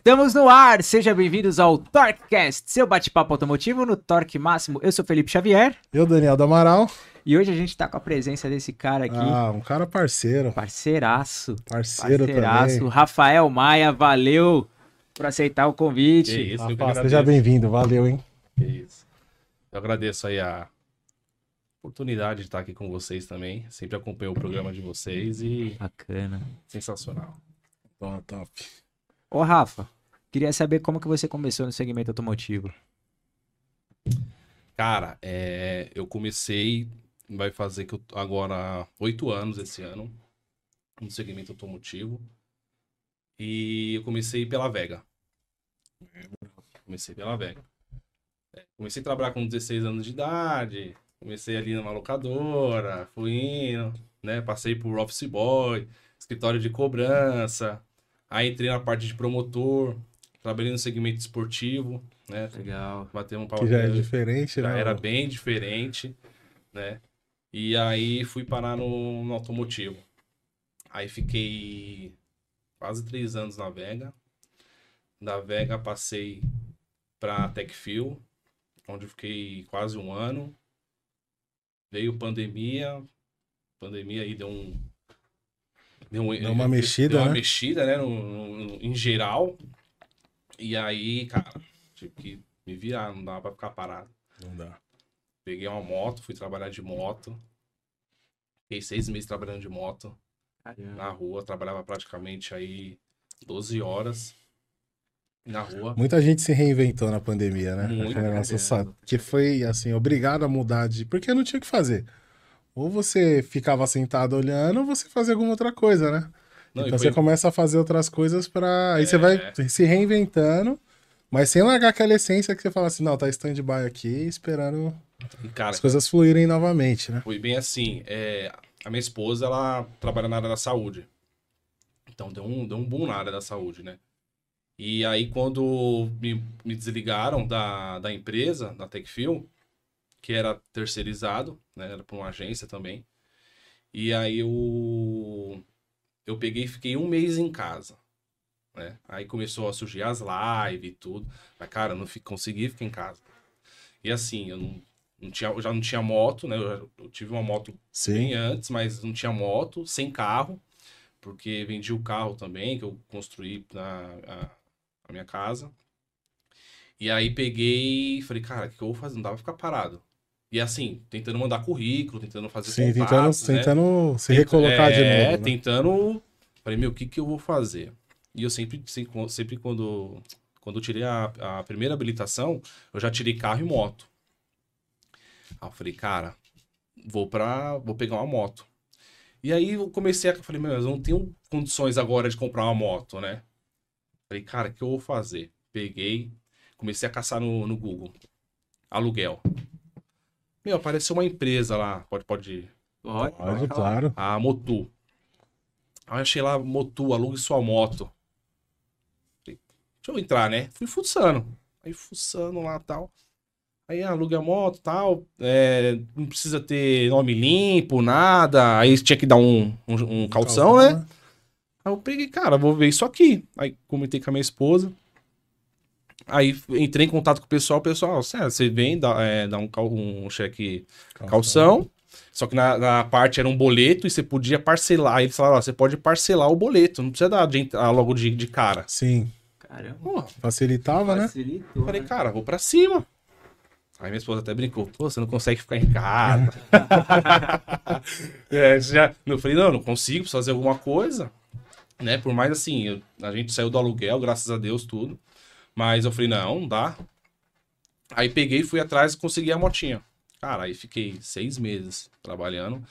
Estamos no ar, sejam bem-vindos ao TorqueCast, seu bate-papo automotivo no Torque Máximo. Eu sou Felipe Xavier Eu, Daniel do Amaral. e hoje a gente tá com a presença desse cara aqui, Ah, um cara parceiro. parceiraço, Parceiro parceiraço, também. Rafael Maia, valeu por aceitar o Que convite. isso, eu que Rafa, agradeço. seja bem-vindo, valeu, hein? Que isso. Eu agradeço aí a oportunidade de estar aqui com vocês também. Sempre acompanho o programa de vocês e Bacana. sensacional. Top, top. Ô Rafa, queria saber como que você começou no segmento automotivo. Cara, é, eu comecei, vai fazer que eu, agora oito anos esse ano, no segmento automotivo. E eu comecei pela Vega. Comecei pela Vega. É, comecei a trabalhar com 16 anos de idade, comecei ali numa locadora, fui indo, né? Passei por office boy, escritório de cobrança, aí entrei na parte de promotor, trabalhei no segmento esportivo, né? Legal. Bater um pau Que já é diferente, já né? era bem diferente, né? E aí fui parar no, no automotivo. Aí fiquei quase três anos na Vega. Da Vega passei para Techfil, onde fiquei quase um ano. Veio pandemia, pandemia aí deu um deu, um- Deu uma mexida, deu uma né? mexida, né, no, no- no- em geral. E aí, cara, tive que me virar, não dava pra ficar parado. Não dá. Peguei uma moto, fui trabalhar de moto. Fiquei seis meses trabalhando de moto Caramba. na rua. Trabalhava praticamente aí 12 horas na rua. Muita gente se reinventou na pandemia, né? Muito, só- que foi, assim, obrigado a mudar de... Porque não tinha o que fazer. Ou você ficava sentado olhando, ou você fazia alguma outra coisa, né? Não, então foi- você começa a fazer outras coisas pra... Aí você É. vai se reinventando, mas sem largar aquela essência que você fala assim, não, tá stand-by aqui, esperando cara, as coisas fluírem novamente, né? foi bem assim. é, a minha esposa, ela trabalha na área da saúde. Então deu um, deu um boom na área da saúde, né? E aí, quando me, me desligaram da, da empresa, da Techfil, que era terceirizado, né? Era para uma agência também. E aí eu, eu peguei e fiquei um mês em casa. Né? Aí começou a surgir as lives e tudo. Mas, cara, eu não fi- consegui ficar em casa. E assim, eu não, não tinha, eu já não tinha moto, né? Eu, já- eu tive uma moto Sim. bem antes, mas não tinha moto, sem carro, porque vendi o carro também, que eu construí na a, a minha casa. E aí peguei e falei, cara, o que eu vou fazer? Não dava pra ficar parado. E assim, tentando mandar currículo, tentando fazer Sim, tentando, contatos, né? tentando se recolocar de É, novo. né? tentando. Falei, meu, o que, que eu vou fazer? E eu sempre, sempre, quando, quando eu tirei a, a primeira habilitação, eu já tirei carro e moto. Aí eu falei, cara, vou pra. vou pegar uma moto. E aí eu comecei a. Falei, meu, eu não tenho condições agora de comprar uma moto, né? Falei, cara, o que eu vou fazer? Peguei, comecei a caçar no, no Google. Aluguel. Meu, apareceu uma empresa lá. Pode, pode Pode, Pode, claro. a Motu. Aí eu achei lá, Motu, alugue sua moto. Falei, Deixa eu entrar, né? Fui fuçando. Aí fuçando lá e tal. Aí alugue a moto e tal. É, não precisa ter nome limpo, nada. Aí tinha que dar um, um, um calção, né? Aí eu peguei, cara, vou ver isso aqui. Aí comentei com a minha esposa. Aí entrei em contato com o pessoal. O pessoal, sério, você vem, dá, é, dá um, um cheque calção. Só que na, na parte era um boleto e você podia parcelar. Aí eles falaram, ó, você pode parcelar o boleto, não precisa dar de, entrar logo de, de cara. Sim. Caramba. Pô, Facilitava, né? Facilitou, falei, né? cara, vou pra cima. Aí minha esposa até brincou, pô, você não consegue ficar em casa. é, já, eu falei, não, não consigo, preciso fazer alguma coisa. Né? Por mais assim, eu- a gente saiu do aluguel, graças a Deus, tudo. Mas eu falei, não, não dá. Aí peguei, fui atrás e consegui a motinha. Cara, aí fiquei seis meses trabalhando.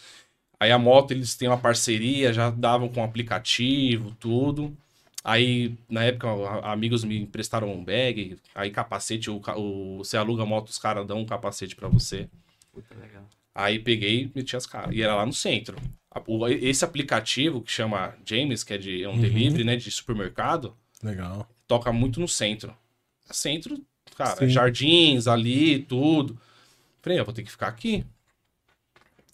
Aí a moto, eles têm uma parceria, já davam com aplicativo, tudo. Aí, na época, amigos me emprestaram um bag, aí capacete, o, o, você aluga a moto, os caras dão um capacete pra você. Puta, legal. Aí peguei e meti as caras. E era lá no centro. Esse aplicativo que chama James, que é, de, é um Uhum. delivery, né, de supermercado, Legal. Toca muito no centro. Centro, cara, Sim. jardins ali, tudo. Falei, eu vou ter que ficar aqui.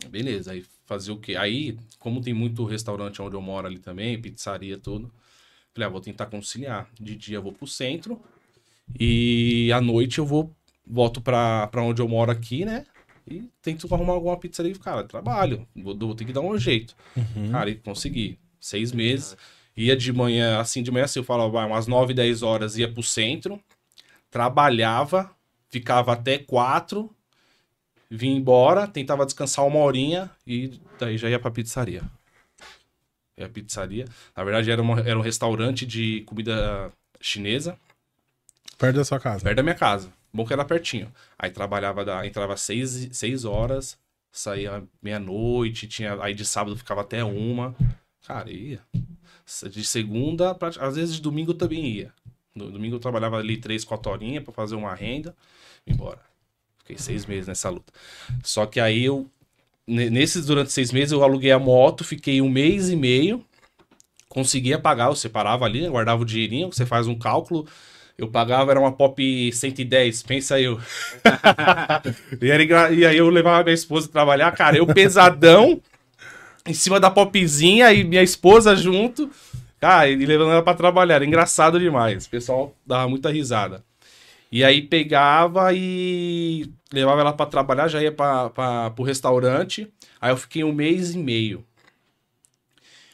Beleza, aí fazer o quê? Aí, como tem muito restaurante onde eu moro ali também, pizzaria, tudo. Falei, ah, vou tentar conciliar. De dia eu vou pro centro e à noite eu vou, volto pra, pra onde eu moro aqui, né? E tento arrumar alguma pizzaria. Cara, trabalho, vou, vou ter que dar um jeito. Uhum. Cara, e consegui. Seis meses. Ia de manhã, assim, de manhã assim, eu falava, vai, umas 9, 10 horas ia pro centro, trabalhava, ficava até quatro, vinha embora, tentava descansar uma horinha e daí já ia pra pizzaria. Ia pizzaria. Na verdade, era, uma, era um restaurante de comida chinesa, Perto da sua casa. perto da minha casa. Bom que era pertinho. Aí trabalhava, da, entrava seis, seis horas, saía meia-noite, tinha, aí de sábado ficava até uma. Cara, ia. De segunda, às vezes de domingo também ia. No domingo eu trabalhava ali três, quatro horinhas pra fazer uma renda, e embora. Fiquei seis meses nessa luta. Só que aí eu, ne- nesses durante seis meses, eu aluguei a moto, fiquei um mês e meio, conseguia pagar, eu separava ali, né, guardava o dinheirinho, você faz um cálculo, eu pagava, era uma Pop 110, pensa eu. e aí eu levava minha esposa trabalhar, cara, eu pesadão, em cima da popzinha e minha esposa junto. Cara, e levando ela pra trabalhar. Era engraçado demais. O pessoal dava muita risada. E aí pegava e levava ela pra trabalhar, já ia pra, pra, pro restaurante. Aí eu fiquei um mês e meio.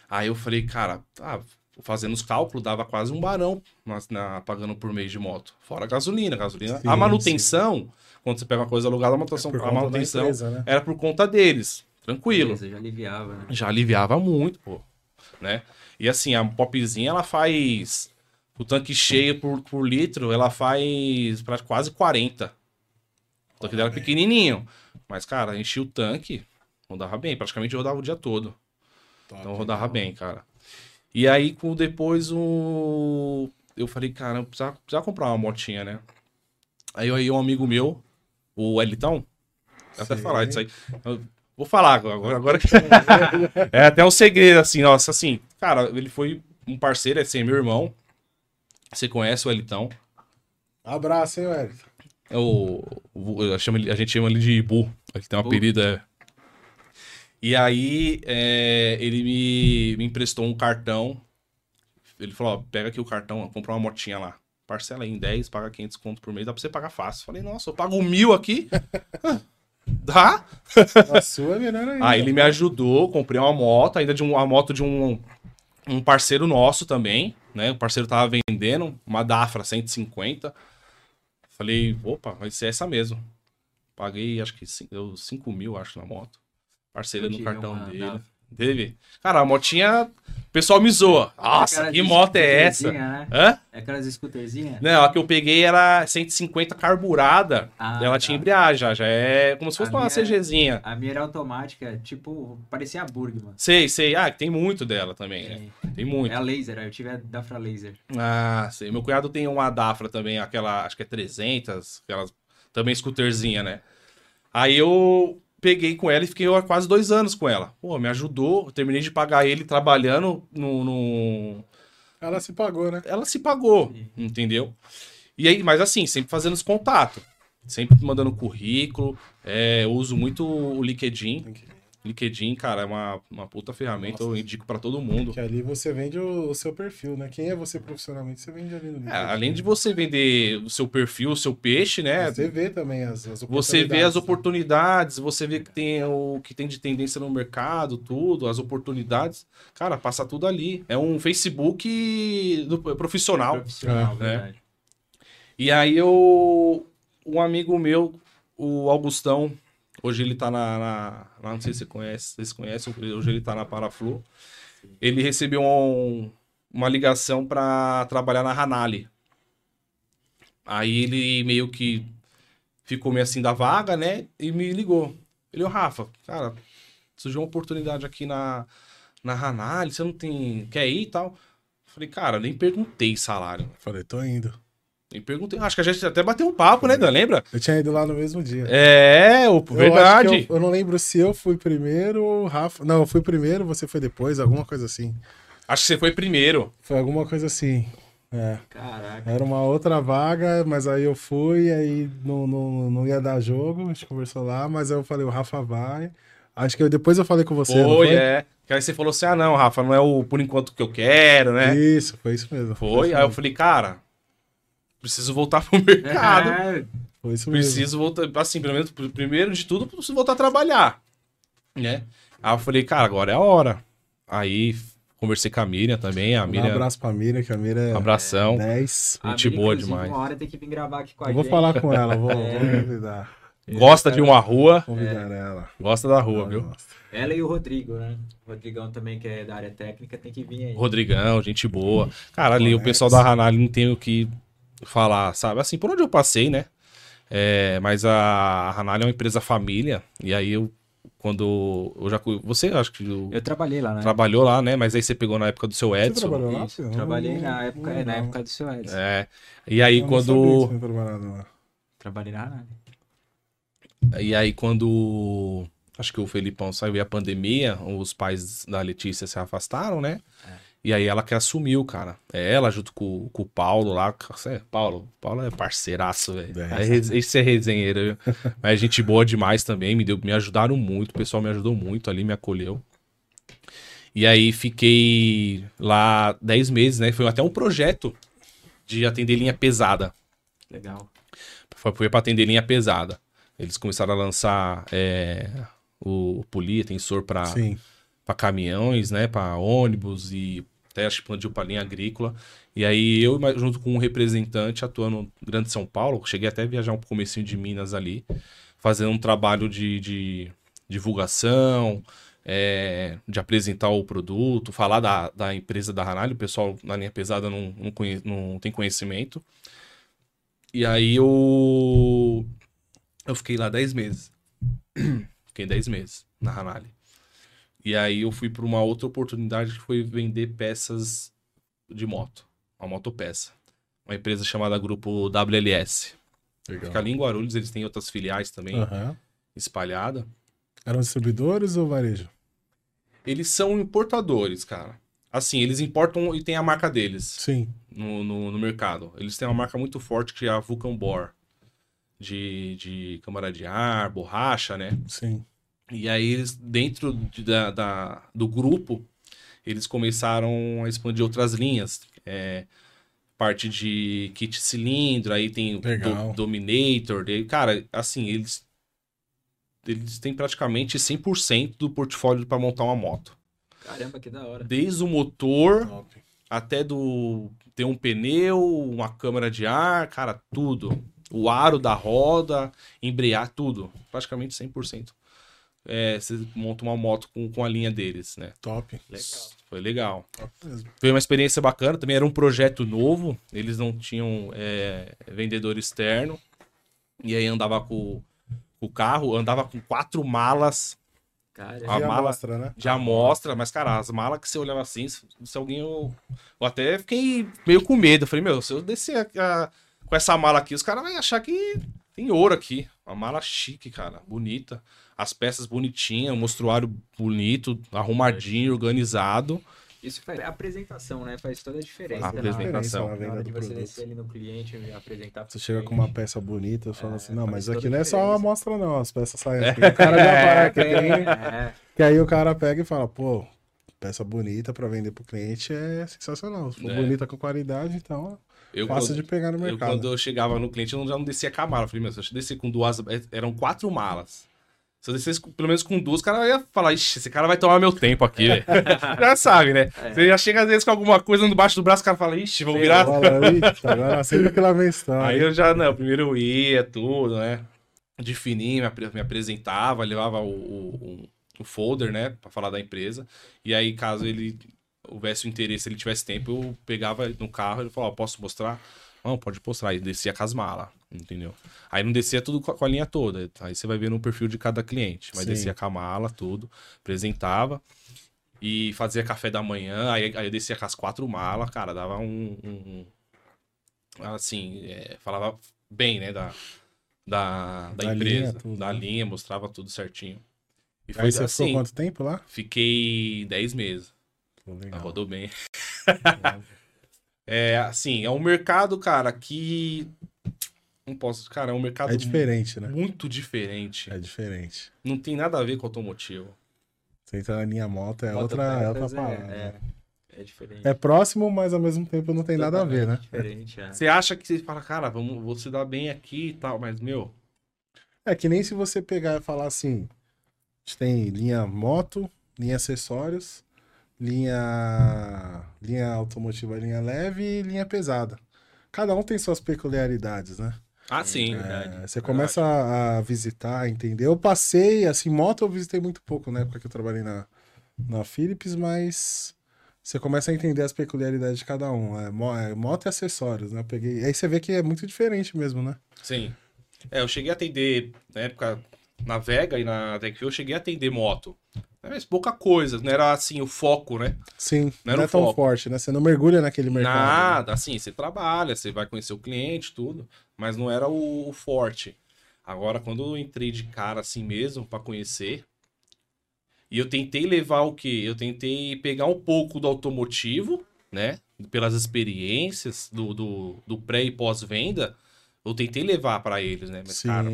Aí eu falei, cara, tá, fazendo os cálculos, dava quase um barão na, na- pagando por mês de moto. Fora a gasolina, gasolina. Sim, a manutenção, quando você pega uma coisa alugada, a manutenção, Por a manutenção empresa, né? era por conta deles. Tranquilo Beleza, já aliviava, né? já aliviava muito, pô, né? E assim, a popzinha, ela faz o tanque cheio por, por litro, ela faz pra quase 40. O tanque dela é pequenininho, mas cara, enchia o tanque, rodava bem, praticamente rodava o dia todo. Top. Então rodava bem, cara. E aí, com depois o eu falei, cara, eu precisava, precisava comprar uma motinha, né? Aí aí um amigo meu, o Elitão, até falar disso aí. Eu vou falar agora, agora que é até um segredo assim, nossa, assim, cara, ele foi um parceiro, é assim, meu irmão. Você conhece o Elitão? Abraço, hein, Wellington? É o, o- eu chamo ele- a gente chama ele de Bu. Ele tem um apelido, é. E aí, é, ele me, me emprestou um cartão. Ele falou: ó, pega aqui o cartão, compra uma motinha lá. Parcela aí em 10, paga 500 conto por mês, dá pra você pagar fácil. Falei: nossa, eu pago mil aqui? Ah, Dá? A sua é melhor ainda. Aí ele me ajudou, comprei uma moto, ainda de um- uma moto de um, um parceiro nosso também, né? O parceiro tava vendendo uma Dafra 150. Falei, opa, vai ser essa mesmo. Paguei, acho que cin- deu 5 mil, acho, na moto. Parceiro no cartão dele. Teve. Cara, a motinha, o pessoal me zoa. Nossa, Aquela que moto é essa? Né? Hã? É Aquelas scooterzinhas? Não, a que eu peguei era 150 carburada. Ah, ela tá. tinha embreagem, já, já é como se fosse A uma minha- CGzinha. A minha era automática, tipo, parecia a Burgman. Sei, sei. Ah, tem muito dela também, né? É, Tem muito. é a laser, eu tive a Dafra Laser. Ah, sei. Meu cunhado tem uma Dafra também, aquela, acho que é 300, aquelas, também scooterzinha, né? Aí eu peguei com ela e fiquei há quase dois anos com ela. Pô, me ajudou, terminei de pagar ele trabalhando no... no- Ela se pagou, né? Ela se pagou, entendeu? E aí, mas assim, sempre fazendo os contatos. Sempre mandando currículo, é, eu uso muito o LinkedIn. LinkedIn, cara, é uma, uma puta ferramenta, Nossa. eu indico pra todo mundo. Que ali você vende o, o seu perfil, né? Quem é você profissionalmente, você vende ali no É, além de você vender o seu perfil, o seu peixe, né? Você vê também as, as Você vê as oportunidades. oportunidades, você vê que tem o que tem de tendência no mercado, tudo, as oportunidades. Cara, passa tudo ali. É um Facebook do profissional. Profissional, né? verdade. E aí eu um amigo meu, o Augustão, hoje ele tá na, na- lá, não sei se você conhece, vocês conhecem, hoje ele tá na Paraflu. Ele recebeu um- uma ligação para trabalhar na Hanali. Aí ele meio que ficou meio assim da vaga, né? E me ligou. Ele, ô Rafa, cara, surgiu uma oportunidade aqui na, na Hanali, você não tem. Quer ir e tal? Falei, cara, nem perguntei salário. Falei, tô indo. Nem perguntei. Acho que a gente até bateu um papo, né, Dan? Lembra? Eu tinha ido lá no mesmo dia. É, o, Eu acho verdade. que Eu, eu não lembro se eu fui primeiro ou o Rafa. Não, eu fui primeiro, você foi depois, alguma coisa assim. Acho que você foi primeiro. Foi alguma coisa assim. É. Caraca. Era uma outra vaga, mas aí eu fui, aí não, não, não ia dar jogo, a gente conversou lá, mas aí eu falei, o Rafa vai. Acho que eu- depois eu falei com você. não Foi, foi? é. Que aí você falou assim: ah, não, Rafa, não é o por enquanto que eu quero, né? Isso, foi isso mesmo. Foi. isso Aí eu mesmo. falei, cara, preciso voltar pro mercado. É, Foi isso mesmo. Preciso voltar, assim, pelo menos, pr- primeiro de tudo, preciso voltar a trabalhar, né? Aí eu falei, cara, agora é a hora. Aí conversei com a Miriam também, a Um Miriam, abraço pra Miriam, que a Miriam é abração. 10. a Gente boa demais. Uma hora tem que vir gravar aqui com a Eu vou gente. falar com ela, vou, É. vou convidar. Gosta de uma rua, Convidar ela. gosta da rua, Ela viu? gosta. Ela e o Rodrigo, né? O Rodrigão também, que é da área técnica, tem que vir aí. Rodrigão, gente boa. Cara, ali o pessoal da Hanali não tem o que falar, sabe? Assim, por onde eu passei, né? É, mas a Hanali é uma empresa família, e aí eu, quando eu já. Você, acho que eu- Eu trabalhei lá, né? trabalhou lá, né? Mas aí você pegou na época do seu Você Edson. trabalhou lá? Filho? trabalhei Não- na não época, é, lembro, na não. época do seu Edson. É. E aí Eu não quando. você lá. Trabalhei na área. E aí quando. Acho que o Felipão saiu e a pandemia, os pais da Letícia se afastaram, né? E aí ela que assumiu, cara. É ela junto com, com o Paulo lá. Cê- Paulo, Paulo é parceiraço, velho. É. É, esse é resenheiro? Mas gente boa demais também, me, deu, me ajudaram muito, o pessoal me ajudou muito ali, me acolheu. E aí fiquei lá 10 meses, né? Foi até um projeto de atender linha pesada. Legal. Foi, foi pra atender linha pesada. Eles começaram a lançar é, o polia, tensor pra, Sim. pra caminhões, né? Pra ônibus e até expandiu pra linha agrícola. E aí eu, junto com um representante, atuando no Grande São Paulo, cheguei até a viajar um comecinho de Minas ali, fazendo um trabalho de, de divulgação, é, de apresentar o produto, falar da, da empresa da Hanali, o pessoal na linha pesada não, não, conhe- não tem conhecimento. E aí eu, eu fiquei lá 10 meses. fiquei 10 meses na Hanali. E aí eu fui para uma outra oportunidade que foi vender peças de moto, uma motopeça. Uma empresa chamada Grupo WLS. Fica ali em Guarulhos, eles têm outras filiais também Aham. espalhadas. Eram distribuidores ou varejo? Eles são importadores, cara. Assim, eles importam e tem a marca deles Sim. no, no, no mercado. Eles têm uma marca muito forte que é a Vulcan Bor. De, de câmara de ar, borracha, né? Sim. E aí eles, dentro de- da, da- do grupo, eles começaram a expandir outras linhas. É, parte de kit cilindro, aí tem o. Do- Dominator. daí, cara, assim, eles, eles têm praticamente 100% do portfólio para montar uma moto. Caramba, que da hora. Desde o motor Top. até do ter um pneu, uma câmara de ar, cara, tudo. O aro da roda, embrear, tudo. Praticamente 100%. É, você monta uma moto com, com a linha deles, né? Top. Legal. Foi legal. Top mesmo. Foi uma experiência bacana. Também era um projeto novo. Eles não tinham é, vendedor externo. E aí andava com, com o carro, andava com quatro malas Cara, A De mala- amostra, né? de amostra, mas, cara, as malas que você olhava assim, se, se alguém. Eu, eu até fiquei meio com medo. Eu falei, meu, se eu descer a- a- com essa mala aqui, os caras vão achar que tem ouro aqui. Uma mala chique, cara, bonita. As peças bonitinhas, um mostruário bonito, arrumadinho, organizado. Isso faz a apresentação, né? Faz toda a diferença. A na- apresentação. Na Na hora de você descer ali no cliente e apresentar. Você chega cliente. com uma peça bonita e fala É, assim, não, mas toda aqui não é só uma amostra não, as peças saem aqui. O cara já para, que, tem- É, que aí o cara pega e fala, pô, peça bonita pra vender pro cliente é sensacional. Se for É. bonita com qualidade, então Eu, é fácil quando, de pegar no eu, mercado. quando eu chegava no cliente, eu já não descia com a mala. Eu falei, meu, se eu descer com duas. é, Eram quatro malas. Se eu descesse pelo menos com duas, o cara ia falar, ixi, esse cara vai tomar meu tempo aqui, velho. já sabe, né? Você já chega às vezes com alguma coisa no baixo do braço, o cara fala, ixi, vou Sei virar. Fala, "Ixi, agora sempre vem história. Aí eu já, não, primeiro eu ia, tudo, né? De fininho, me, apre- me apresentava, levava o, o, o folder, né? Pra falar da empresa. E aí, caso ele houvesse o interesse, ele tivesse tempo, eu pegava no carro e ele falava, posso mostrar? Não, pode mostrar. Aí descia com as malas, entendeu? Aí não descia tudo com a, linha toda. Aí você vai ver no perfil de cada cliente. Mas Sim. descia com a mala, tudo, apresentava. E fazia café da manhã, aí, aí eu descia com as quatro malas, cara, dava um. um- um- assim, é, falava bem, né, da, da, da, Da empresa, linha, tudo, da né? linha, mostrava tudo certinho. E Aí você assim, ficou quanto tempo lá? fiquei 10 meses, Pô, Ah, legal. rodou bem. É, assim, é um mercado, cara, que Não posso. Cara, é um mercado É diferente, né? muito diferente. É diferente. Não tem nada a ver com automotivo. Você entra na linha moto, é outra, é outra Motopeças parada. é, é, é diferente. É próximo, mas ao mesmo tempo não tem nada a ver, né? Diferente, é. Você acha que você fala, cara, vamos, vou se dar bem aqui e tal, mas, meu, É que nem se você pegar e falar assim: a gente tem linha moto, linha acessórios, linha, linha automotiva, linha leve e linha pesada. Cada um tem suas peculiaridades, né? Ah, sim. É, você começa a, a visitar, entender. Eu passei, assim, moto eu visitei muito pouco na época que eu trabalhei na, na Philips, mas você começa a entender as peculiaridades de cada um. É, é moto e acessórios, né? Eu peguei. Aí você vê que é muito diferente mesmo, né? Sim. É, eu cheguei a atender, na época, na Vega e na TechView, eu cheguei a atender moto. Mas pouca coisa, não era assim o foco, né? Sim, Não não, era é tão foco. forte, né? Você não mergulha naquele mercado. né? Nada, assim, você trabalha, você vai conhecer o cliente, tudo, mas não era o, o forte. Agora, quando eu entrei de cara assim mesmo pra conhecer, e eu tentei levar o quê? Eu tentei pegar um pouco do automotivo, né? Pelas experiências do, do, do pré e pós-venda, eu tentei levar pra eles, né? Mas, Sim, cara,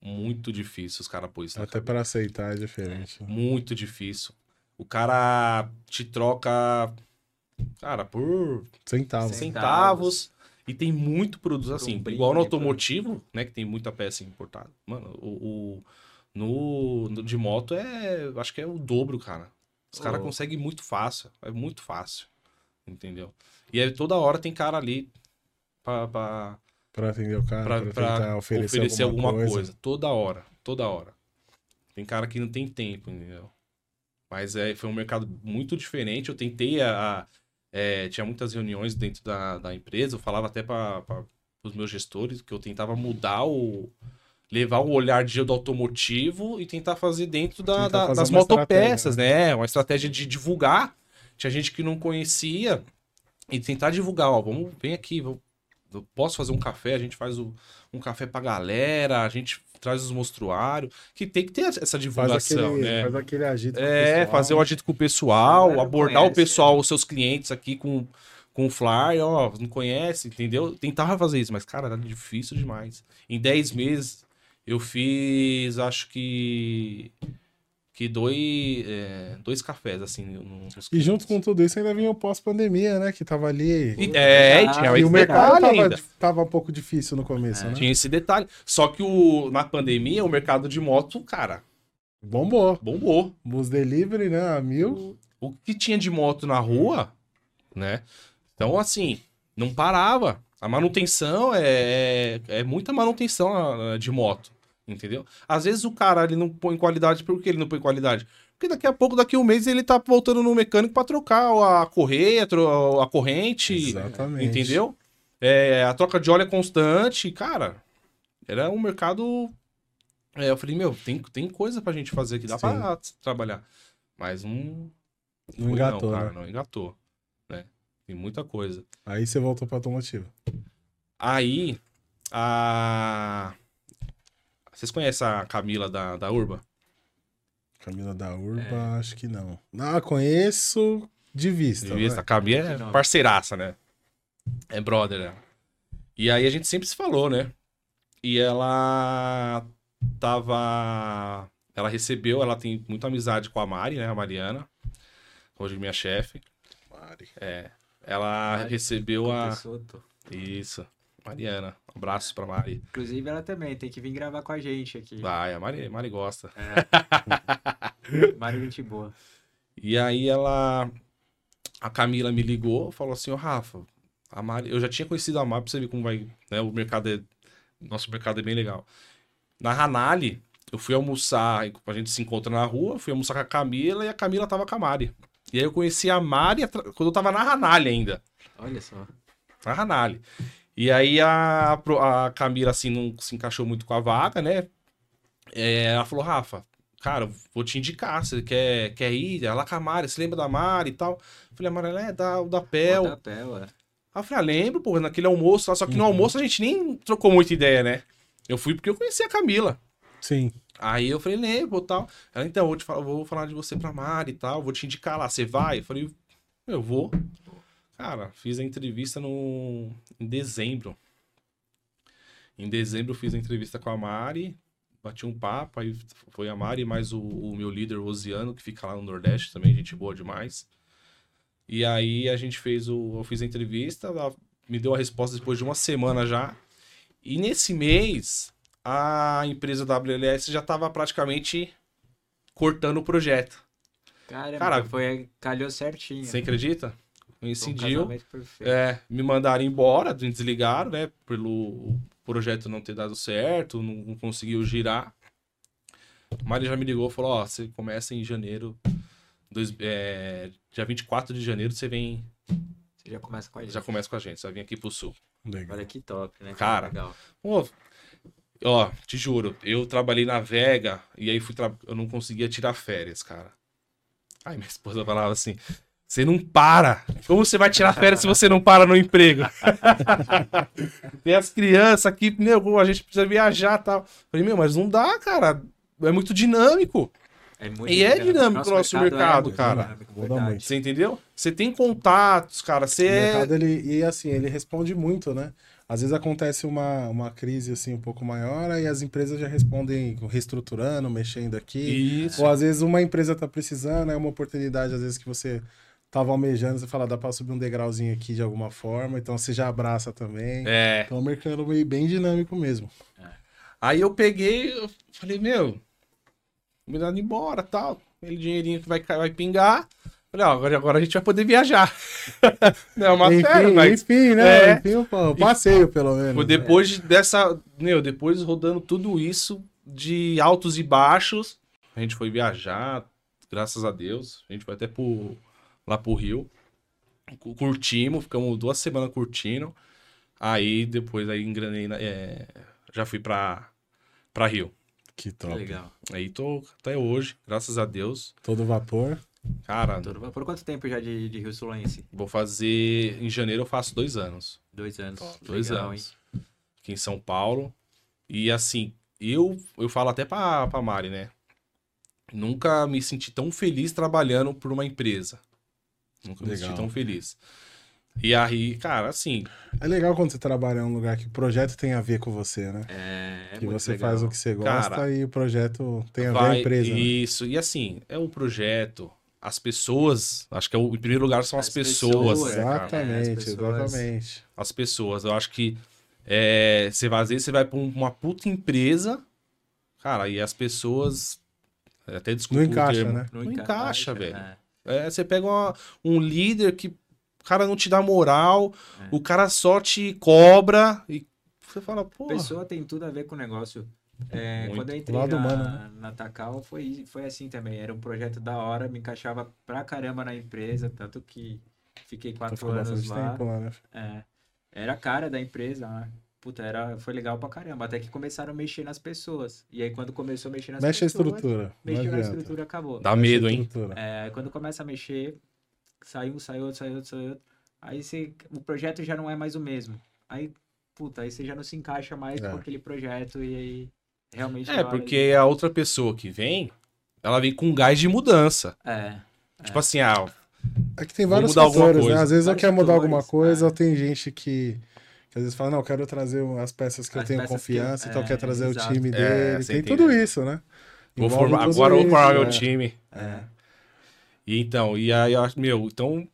muito difícil os caras pôr isso até para aceitar é diferente. né? Muito difícil. O cara te troca, cara, por Centavo. Sim. centavos. E tem muito produto assim. igual no por- automotivo, né? Que tem muita peça importada. Mano, o, o- no, no de moto é. Acho que é o dobro, cara. Os caras Ô. conseguem muito fácil. É muito fácil. Entendeu? E aí toda hora tem cara ali pra, pra, Pra atender o cara, pra, pra, pra tentar oferecer, oferecer, alguma, alguma, coisa. coisa. Toda hora. Toda hora. Tem cara que não tem tempo, entendeu? Mas é, foi um mercado muito diferente. Eu tentei a. a- é, tinha muitas reuniões dentro da, da empresa. Eu falava até para os meus gestores que eu tentava mudar o. levar o olhar de do automotivo e tentar fazer dentro da- Tentar da- fazer das motopeças, né? Uma estratégia de divulgar. Tinha gente que não conhecia e tentar divulgar, ó, vamos, vem aqui, vou- eu posso fazer um café, a gente faz o- um café pra galera, a gente traz os mostruários, que tem que ter essa Faz divulgação, aquele, né? faz aquele agito. com o É, fazer o agito com o pessoal, abordar o conhece, pessoal, os seus clientes aqui com, com o flyer, ó, não conhece, entendeu? Tentava fazer isso, mas, cara, era difícil demais. Em 10 meses, eu fiz, acho que, que dois, é, dois cafés, assim, no- nos E junto com tudo isso ainda vinha o pós-pandemia, né? Que tava ali. E- É, e Ah, tinha E o mercado tava, ainda. tava um pouco difícil no começo, né? Tinha esse detalhe. Só que o, na pandemia, o mercado de moto, cara, Bombou. bombou. Bus delivery, né? A mil. O que tinha de moto na rua, né? Então, assim, não parava. A manutenção é, é, é muita manutenção ah, de moto, entendeu? Às vezes o cara ele não põe qualidade, por que ele não põe qualidade? Porque daqui a pouco, daqui a um mês, ele tá voltando no mecânico pra trocar a correia, a corrente, Exatamente. entendeu? É, a troca de óleo é constante, cara. Era um mercado. É, eu falei, meu, tem, tem coisa pra gente fazer aqui, dá Sim. pra trabalhar. Mas não. Não foi engatou, cara, né? não engatou. Né? Tem muita coisa. Aí você voltou pra automotivo. Aí, a. Vocês conhecem a Camila da, da Urba? Camila da Urba, acho que não. Ah, conheço de vista. De vista, vai. A Camila é parceiraça, né? É brother, né? E aí a gente sempre se falou, né? E ela tava. Ela recebeu, ela tem muita amizade com a Mari, né? A Mariana. Hoje minha chefe. Mari. É. Ela recebeu a. Isso. Mariana. Um abraço pra Mari. Inclusive, ela também tem que vir gravar com a gente aqui. Vai, a Mari, Mari gosta. Mari, gente boa. E aí ela. A Camila me ligou, falou assim, ô Rafa, a Mari. Eu já tinha conhecido a Mari pra você ver como vai. Né, o mercado é. Nosso mercado é bem legal. Na Ranali, eu fui almoçar, a gente se encontra na rua, fui almoçar com a Camila e a Camila tava com a Mari. E aí eu conheci a Mari quando eu tava na Ranali ainda. Olha só. Na Ranali. E aí a, a Camila, assim, não se encaixou muito com a vaga, né? É, ela falou, Rafa, cara, eu vou te indicar, você quer, quer ir? Ela com a Mari, você lembra da Mari e tal? Eu falei, a Mari, ela é da, da PEL. Bota a Pel, é. Aí eu falei, ah, lembro, pô, naquele almoço lá, só que no Uhum. almoço a gente nem trocou muita ideia, né? Eu fui porque eu conheci a Camila. Sim. Aí eu falei, lembro, tal. Ela, então, vou, te falar, vou falar de você pra Mari e tal, vou te indicar lá, você vai? Eu falei, eu vou. Cara, fiz a entrevista no, em dezembro. Em dezembro eu fiz a entrevista com a Mari, bati um papo, aí foi a Mari mais o, o meu líder, o Osiano, que fica lá no Nordeste também, gente boa demais. E aí a gente fez o. Eu fiz a entrevista, ela me deu a resposta depois de uma semana já. E nesse mês, a empresa WLS já estava praticamente cortando o projeto. Caramba, Cara, foi, calhou certinho. Você acredita? Um Coincidiu. perfeito. É, me mandaram embora, me desligaram, né? Pelo projeto não ter dado certo, não, não conseguiu girar. Mari já me ligou e falou: Ó, você começa em janeiro, dois, é, dia 24 de janeiro, você vem, Você já começa com a gente. já começa com a gente, você vai vir aqui pro sul. Legal. Olha que top, né? Cara. Legal. Pô, ó, te juro, eu trabalhei na Vega e aí fui tra- eu não conseguia tirar férias, cara. Aí minha esposa falava assim: você não para. Como você vai tirar férias se você não para no emprego? Tem as crianças aqui, meu, a gente precisa viajar e tal. Falei, meu, mas não dá, cara. É muito dinâmico. É muito E é dinâmico o nosso mercado, muito cara. dinâmico. Você entendeu? Você tem contatos, cara. Você O é. mercado, ele, e assim, ele responde muito, né? Às vezes acontece uma, uma crise assim um pouco maior, aí as empresas já respondem reestruturando, mexendo aqui. Isso. Ou às vezes uma empresa tá precisando, é uma oportunidade, às vezes, que você tava almejando, você fala, dá pra subir um degrauzinho aqui de alguma forma, então você já abraça também. É. Então é um mercado meio bem dinâmico mesmo. Aí eu peguei, eu falei, meu, me dando embora tal. Aquele dinheirinho que vai, vai pingar. Falei, ó, agora, agora a gente vai poder viajar. Não é uma enfim, férias, mas. enfim, né? É. Enfim, o passeio, pelo menos. Né? depois de- dessa. Meu, depois rodando tudo isso de altos e baixos, a gente foi viajar, graças a Deus. A gente foi até pro, lá pro Rio. Cu- Curtimos, ficamos duas semanas curtindo. Aí depois aí engranei. na- é, já fui pra, pra Rio. Que Que top. legal. Aí tô até hoje, graças a Deus. Todo vapor. Cara, Todo- Por quanto tempo já de, de Rio Sulense? vou fazer. Em janeiro eu faço dois anos. Dois anos. Dois Legal, anos. Aqui em São Paulo. E assim, eu, eu falo até pra, pra Mari, né? Nunca me senti tão feliz trabalhando por uma empresa. Nunca me Legal. senti tão feliz. E aí, cara, assim, É legal quando você trabalha em um lugar que o projeto tem a ver com você, né? É, é que muito você legal. faz o que você gosta Cara, e o projeto tem a ver a vai. empresa. né? Isso. E assim, é um projeto. As pessoas, acho que é o, em primeiro lugar são as, As pessoas, pessoas, né, cara? Exatamente, É, as pessoas. exatamente. as pessoas. Eu acho que é, você vai, às vezes você vai pra um- uma puta empresa, cara, e as pessoas. Até desculpa Não o encaixa, termo, né? Não encaixa, velho. É. É, você pega uma- um líder que o cara não te dá moral, É. o cara só te cobra e você fala, pô. Pessoa tem tudo a ver com o negócio. É, quando eu entrei na, humano, né? na Takal, foi, foi assim também. Era um projeto da hora, me encaixava pra caramba na empresa, tanto que fiquei quatro anos lá. tempo né? É, era a cara da empresa, né? Puta, era, foi legal pra caramba. Até que começaram a mexer nas pessoas. E aí, quando começou a mexer nas Mexe a pessoas, estrutura. Não mexeu na estrutura, acabou. Dá Mexe a medo, hein? estrutura. É, quando começa a mexer, sai um, sai outro, sai outro, sai outro. Aí você, o projeto já não é mais o mesmo. Aí, puta, aí você já não se encaixa mais É. com aquele projeto e aí realmente. É, hora porque a outra pessoa que vem, ela vem com gás de mudança. de- É. Tipo assim, ah, É que tem vários fatores, né? Às vezes eu quero mudar fatores, alguma coisa, é. tem gente que às vezes fala, não, eu quero trazer as peças que eu As tenho peças que- confiança, então é, quer trazer exato. o time É, dele. tem entendeu. tudo isso, né? vou formar, agora eu vou formar meu né? time. É. E então, e aí, eu acho- meu, então,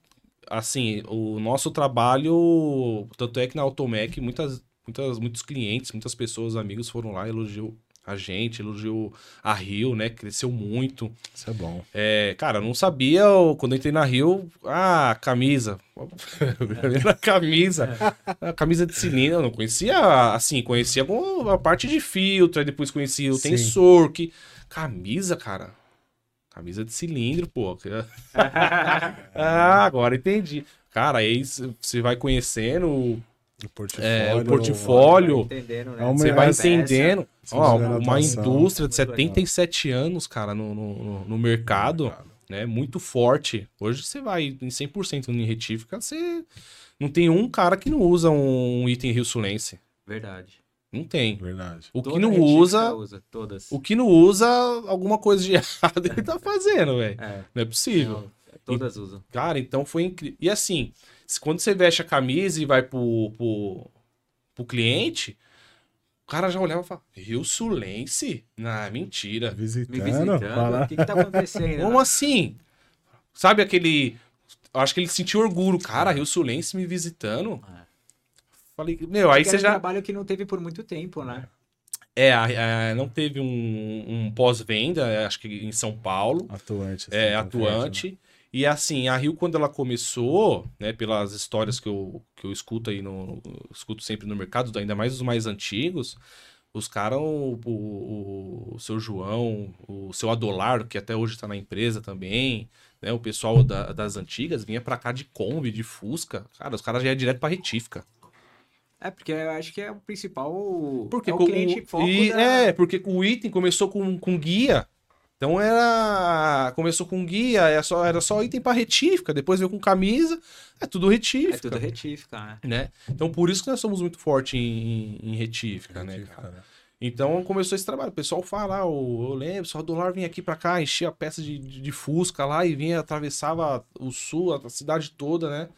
assim, o nosso trabalho, tanto é que na Automec, muitas, muitas, muitos clientes, muitas pessoas, amigos foram lá, elogiou a gente, elogiou a Rio, né, cresceu muito. Isso é bom. É, cara, eu não sabia, eu- quando eu entrei na Rio, ah, camisa. a camisa. A camisa de cilindro, eu não conhecia, assim, conhecia a parte de filtro, aí depois conhecia o Sim. tensor, que... Camisa, cara. Camisa de cilindro, pô. ah, agora entendi. Cara, aí você vai conhecendo, O portfólio. É, o portfólio. Né? É você vai entendendo. Ó, uma indústria de Muito legal. 77 anos, cara, no, no, no mercado né? Muito forte. Hoje você vai em 100% em retífica, você não tem um cara que não usa um item Rio Sulense. Verdade. Não tem. Verdade. O que Toda não retífica usa, usa. Todas. o que não usa alguma coisa de errado ele tá fazendo, velho. É. Não é possível. não, todas usam. Cara, então foi incrível. E assim, quando você veste a camisa e vai pro, pro, pro cliente, O cara já olhava e falava, Rio Sulense? Não, mentira. Me Visitando. visitando. fala- O que que tá acontecendo? Como assim? Sabe aquele. Eu acho que ele sentiu orgulho. Cara, Rio Sulense me visitando. É. Falei, meu, aí você era um já. trabalho que não teve por muito tempo, né? É, a- a- não teve um, um pós-venda, acho que em São Paulo. Atuante. assim, É, com atuante. E assim, a Rio, quando ela começou, né, pelas histórias que eu, que eu escuto aí, no, escuto sempre no mercado, ainda mais os mais antigos, os caras, o, o, o seu João, o seu Adolar, que até hoje tá na empresa também, né, o pessoal da- das antigas vinha pra cá de Kombi, de Fusca. Cara, os caras já iam direto pra retífica. É, porque eu acho que é o principal. Porque é o cliente o- foco e- da- É, porque o item começou com, com guia. Então era. Começou com guia, era só, era só item pra retífica, depois veio com camisa, é tudo retífica. É tudo retífica, né? né? Então por isso que nós somos muito fortes em, em retífica, né, Retífica, cara? né? Então começou esse trabalho. O pessoal fala, ah, o- eu lembro, só do lar vinha aqui pra cá, enchia a peça de, de, de Fusca lá e vinha, atravessava o sul, a cidade toda, né?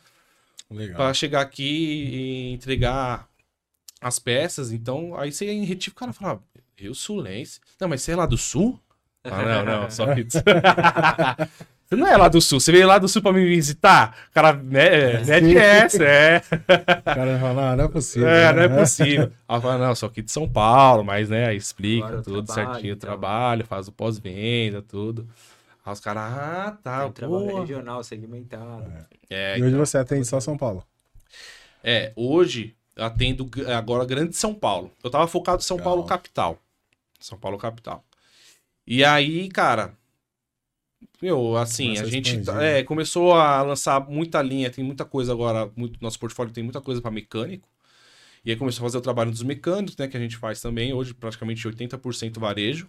Legal. Pra chegar aqui e entregar as peças. Então, aí você ia em retífica, o cara falava, Rio Sulense. Não, mas você é lá do sul? Ah, não, não, só que. Você não é lá do sul, você veio lá do sul pra me visitar? O cara, né, mete essa, é. O cara fala, ah, não é possível. É, não é né? possível. Aí fala, não, sou aqui de São Paulo, mas, né, aí explica Agora tudo trabalho, certinho, o então. trabalho, faz o pós-venda, tudo. Aí os caras, ah, tá, Tem um trabalho regional, segmentado. É, E hoje você atende só São Paulo. é, hoje eu atendo agora Grande São Paulo. Eu tava focado em São Legal. Paulo capital. São Paulo capital. E aí, cara, meu, assim, Começa a a gente tá- né? é, começou a lançar muita linha, tem muita coisa agora, muito, nosso portfólio tem muita coisa para mecânico. E aí começou a fazer o trabalho dos mecânicos, né, que a gente faz também, hoje praticamente 80% varejo.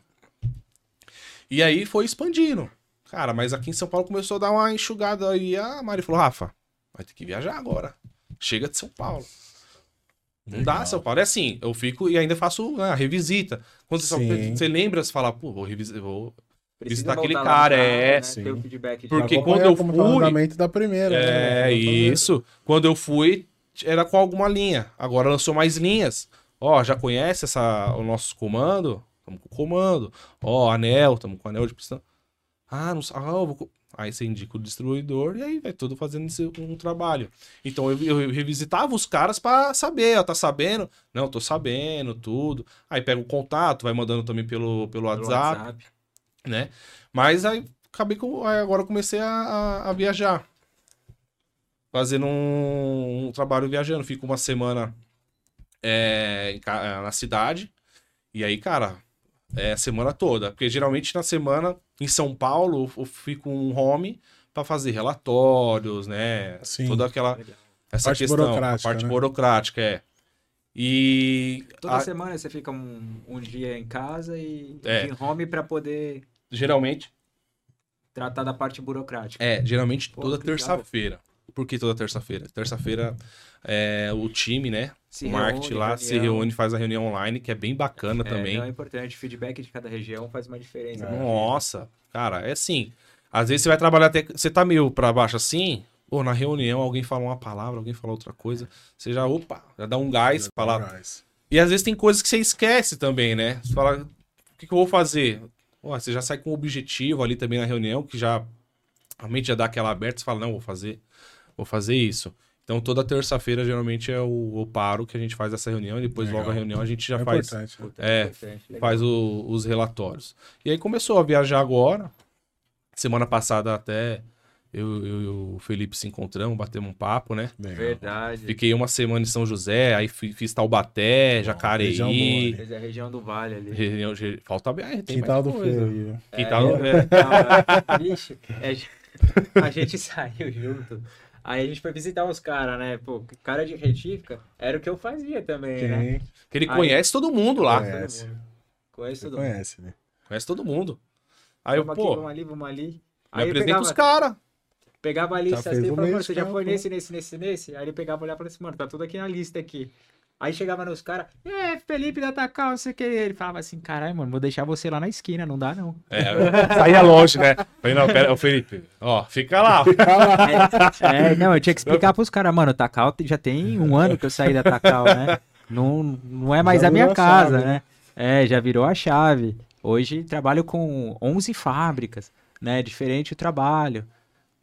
E aí foi expandindo. Cara, mas aqui em São Paulo começou a dar uma enxugada aí. A Mari falou, Rafa, vai ter que viajar agora. Chega de São Paulo. Não dá, Legal. São Paulo. É assim, eu fico e ainda faço né, a revisita. Quando você, Sim. você lembra, você fala, pô, vou revisar, vou... Precisa Visitar aquele cara, carro, é, né? sim. Ter o feedback de Porque quando eu fui- da primeira. É, né? isso. Quando eu fui, era com alguma linha. Agora lançou mais linhas. Ó, já conhece essa, o nosso comando? Estamos com o comando. Ó, anel, estamos com anel de pistão. Ah, não ah, eu vou... Aí você indica o distribuidor e aí vai tudo fazendo esse- um trabalho. Então eu, eu revisitava os caras pra saber, ó, tá sabendo? Não, tô sabendo, tudo. Aí pega o contato, vai mandando também pelo, pelo pelo WhatsApp WhatsApp. né? Mas aí acabei com. aí agora eu comecei a, a- a viajar. Fazendo um, um trabalho viajando. Fico uma semana é, na cidade. E aí, cara, é a semana toda. Porque geralmente na semana, em São Paulo, eu fico um home para fazer relatórios, né? Sim. Toda aquela. Essa Parte questão. burocrática, a parte né? burocrática, é. E. Toda a- semana você fica um, um dia em casa e É. de home pra poder geralmente. tratar da parte burocrática. É, geralmente Pô, toda terça-feira. Por que toda terça-feira? Terça-feira é, o time, né? Se o marketing reúne, lá se reunião. reúne, faz a reunião online, que é bem bacana É, também. não, é importante. Feedback de cada região faz uma diferença. né? Nossa, cara, é assim. Às vezes você vai trabalhar até. Você tá meio pra baixo assim, ou na reunião alguém fala uma palavra, alguém fala outra coisa. Você já, opa, já dá um gás, fala. Legais. E às vezes tem coisas que você esquece também, né? Você fala, o que, que eu vou fazer? Você já sai com um objetivo ali também na reunião, que já a mente já dá aquela aberta, você fala, não, vou fazer, vou fazer isso. Então toda terça-feira geralmente é o, o paro que a gente faz essa reunião, e depois Legal. logo a reunião a gente já É faz, importante. Puta, É, importante, legal. faz o- os relatórios. E aí começou a viajar agora. Semana passada até eu, eu e o Felipe se encontramos, batemos um papo, né? Legal. Verdade. Fiquei uma semana em São José, aí fui- fiz Taubaté, Jacareí. região boa, né? Fez a região do Vale ali. Região Falta BR, tem Quintal mais do coisa. Feio. aí, né? Quintal do é, Feio. não, é, Vixe, é, a gente saiu junto. Aí a gente foi visitar os caras, né? Pô, cara de retífica era o que eu fazia também, né? Quem Que ele Aí- conhece todo mundo lá. É. Todo mundo. Conhece todo mundo. conhece, né? Conhece todo mundo. Aí eu, Vamos aqui, pô, vamos ali, vamos ali. Aí eu apresenta pegava, os caras. pegava a Já lista fez assim e falava, você já já, foi pô. nesse, nesse, nesse, nesse? Aí ele pegava e olhava e falava assim, mano, tá tudo aqui na lista aqui. Aí chegava nos caras, é, Felipe da Tacal, não sei o que. Ele falava assim, caralho, mano, vou deixar você lá na esquina, não dá não. É, saía longe, né? Falei, não, pera, ô Felipe, ó, fica lá. É, não, eu tinha que explicar pros caras, mano, o Tacal já tem um ano que eu saí da Tacal, né? não, não é mais Já a minha a casa, chave, né? É, já virou a chave. Hoje trabalho com 11 fábricas, né? Diferente o trabalho.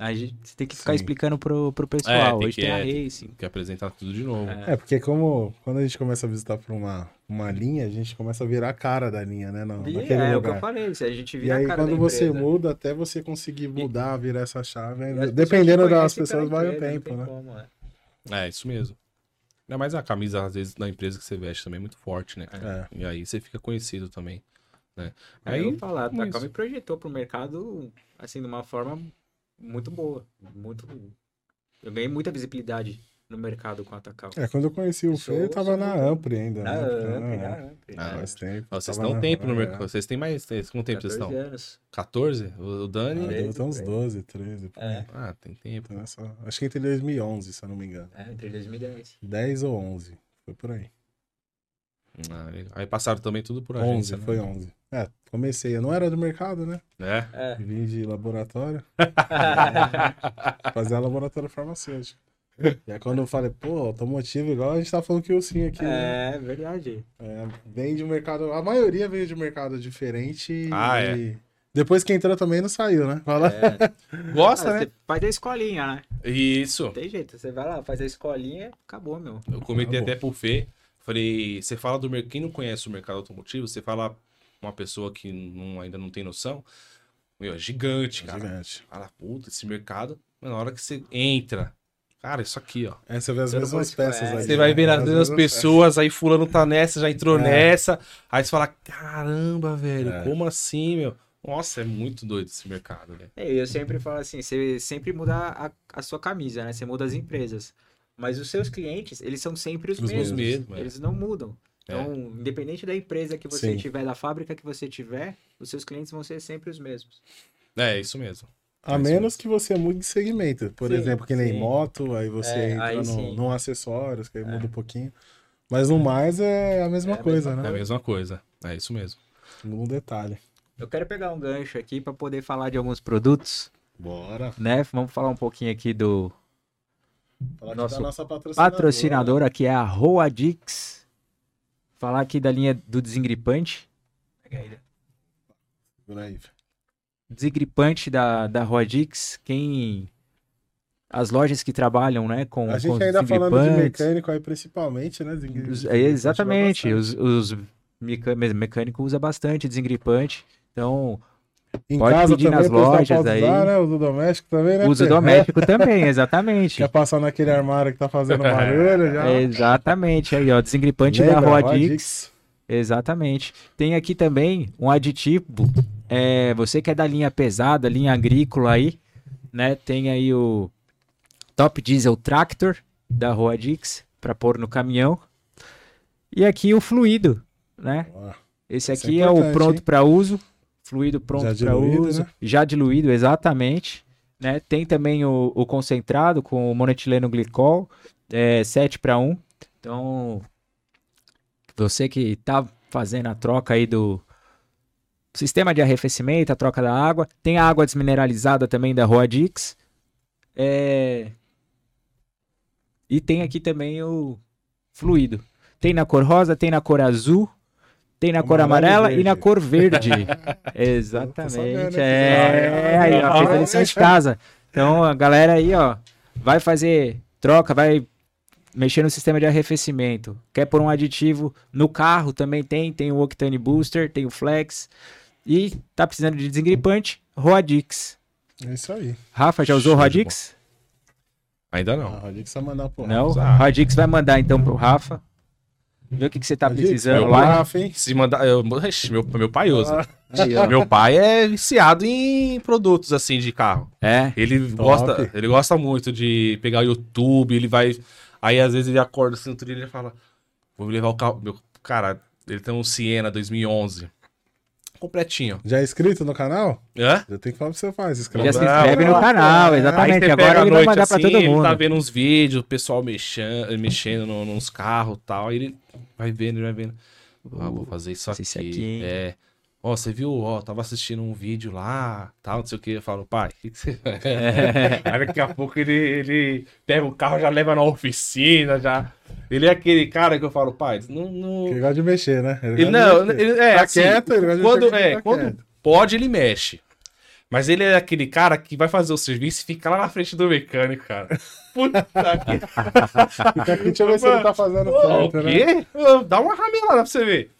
A gente você tem que ficar Sim. explicando pro, pro pessoal. É, tem Hoje que- tem a é. Racing. Quer apresentar tudo de novo. É, porque como quando a gente começa a visitar por uma, uma linha, a gente começa a virar a cara da linha, né? Não, E naquele é o que eu lugar. falei, se a gente E vira aí, a cara quando da você empresa. muda, até você conseguir mudar, virar essa chave, E ainda- pessoas dependendo das pessoas, vai o tempo, tem né? como, é. É, isso mesmo. Ainda mais a camisa, às vezes, da empresa que você veste também é muito forte, né? É. E aí você fica conhecido também. Né? Aí eu Aí, vou falar, a me projetou pro mercado, assim, de uma forma muito boa. Muito. Eu ganhei muita visibilidade no mercado com a Takao. É, quando eu conheci o Eu Fê, sou- tava na Ampre ainda. Na né? Ampre, É, na. Ah, Faz tempo. Ó, vocês estão tempo no é. mercado. Vocês têm mais. Quanto tempo vocês 14 estão? anos. 14? O o Ah, Dani. deve ter uns 13, 12, 13. por aí. É. Ah, tem tempo. Então, essa- Acho que entre 2011, se eu não me engano. É, entre 2010. 10 ou 11. Foi por aí. Ah, aí passaram também tudo por 11, agência. né? foi 11. É, comecei. Eu não era do mercado, né? É. É. Vim de laboratório. Fazer laboratório farmacêutico. E aí quando eu falei, pô, automotivo, igual a gente tá falando que o sim aqui. né? é verdade. É, vem de um mercado. A maioria veio de um mercado diferente. Ah, e Depois que entrou também não saiu, né? Fala. É. Gosta, Ah, né? Você faz a escolinha, né? Isso. Não tem jeito. Você vai lá, faz a escolinha, acabou, meu. Eu comentei bom. até pro Fê. Falei, você fala do mercado. Quem não conhece o mercado automotivo, você fala uma pessoa que não- ainda não tem noção. Meu, é gigante, cara. Gigante. Fala, puta, esse mercado. mas Na hora que você entra. Cara, isso aqui, ó. É, você vê as mesmas peças ali. Você vai ver as mesmas pessoas, aí fulano tá nessa, já entrou É. nessa. Aí você fala, caramba, velho, É. como assim, meu? Nossa, é muito doido esse mercado, né? É, eu sempre falo assim, você sempre muda a, a sua camisa, né? Você muda as empresas. Mas os seus clientes, eles são sempre os, Os mesmos. mesmos, é. Eles não mudam. Então, independente da empresa que você Sim. tiver, da fábrica que você tiver, os seus clientes vão ser sempre os mesmos. É, isso mesmo. A menos que você mude de segmento. Por Sim, exemplo, que nem sim. moto, aí você É, entra aí no, num acessórios, que aí muda um pouquinho. Mas no mais é a mesma É a coisa, É a né? mesma coisa. É isso mesmo. Um detalhe. Eu quero pegar um gancho aqui para poder falar de alguns produtos, Bora. né? Vamos falar um pouquinho aqui do Falar Nosso aqui da nossa patrocinadora. patrocinador, aqui é a Roadix. Falar aqui da linha do desengripante. Segura aí. Desengripante da, da Roadix. Quem. As lojas que trabalham, né, com, A com gente ainda falando de mecânico aí, principalmente, né? Desengripante Os- é, exatamente. Os, os mecânico usa bastante desengripante. Então, Em pode casa pedir também, nas o lojas aí. usar, né? Uso doméstico também, né? uso doméstico também, exatamente. Quer passar naquele armário que tá fazendo barulho já? Exatamente. Aí, ó, desengripante Lembra? da. Roadix. Exatamente. Tem aqui também um aditivo. É, você que é da linha pesada, linha agrícola aí, né? Tem aí o Top Diesel Tractor da Roadix para pôr no caminhão. E aqui o fluido, né? Esse é aqui é, o importante, pronto para uso, fluido pronto para uso, né? já diluído, exatamente. Né? Tem também o, o concentrado com o monoetileno glicol, é, 7 para 1. Então, você que tá fazendo a troca aí do sistema de arrefecimento, a troca da água, tem a água desmineralizada também da Roadix. É... E tem aqui também o fluido. Tem na cor rosa, tem na cor azul, tem na cor Amarelo e amarela e na verde. cor verde. sabendo, Exatamente. né? É, aí, ó, fez a lição de casa. Então, a galera aí, ó, vai fazer troca, vai mexer no sistema de arrefecimento. Quer pôr um aditivo no carro, também tem, tem o Octane Booster, tem o Flex. E tá precisando de desengripante, Roadix. É isso aí. Rafa, já usou Show Roadix? Ainda não. Roadix vai mandar pro Não? Ah. Roadix vai mandar então pro Rafa. Ver o que, que você tá precisando lá. Hein? Se mandar. Eu, meu, meu pai usa. Ó. Meu pai é viciado em produtos assim de carro. É, Ele gosta, ele gosta muito de pegar o YouTube, ele vai. Aí às vezes ele acorda assim no outro dia e ele fala: Vou levar o carro. Meu, cara, ele tem um Siena 2011. Completinho. Já é inscrito no canal? Hã? Eu tenho que falar pra você faz. já Inscreve se Não, inscreve no canal, exatamente. Agora ele vai noite mandar assim, pra todo ele mundo. tá vendo uns vídeos, o pessoal mexendo, mexendo no- nos carros e tal. Aí ele vai vendo, ele vai vendo. Ah, vou fazer isso aqui. isso aqui? É. Ó, você viu, ó, tava assistindo um vídeo lá, tal, não sei o que. Eu falo, pai, o que, que você. Aí daqui a pouco ele, ele pega o carro, já leva na oficina, já. Ele é aquele cara que eu falo, pai, não. não... Ele gosta de mexer, né? Ele, de não, mexer. ele é Tá assim, quieto, ele gosta de quando, mexer quando é, tá quando quieto. pode, ele mexe. Mas ele é aquele cara que vai fazer o serviço e fica lá na frente do mecânico, cara. Puta que aqui, deixa eu ver se ele tá fazendo Pô, certo, o né? quê? Ô, Dá uma ramelada pra você ver.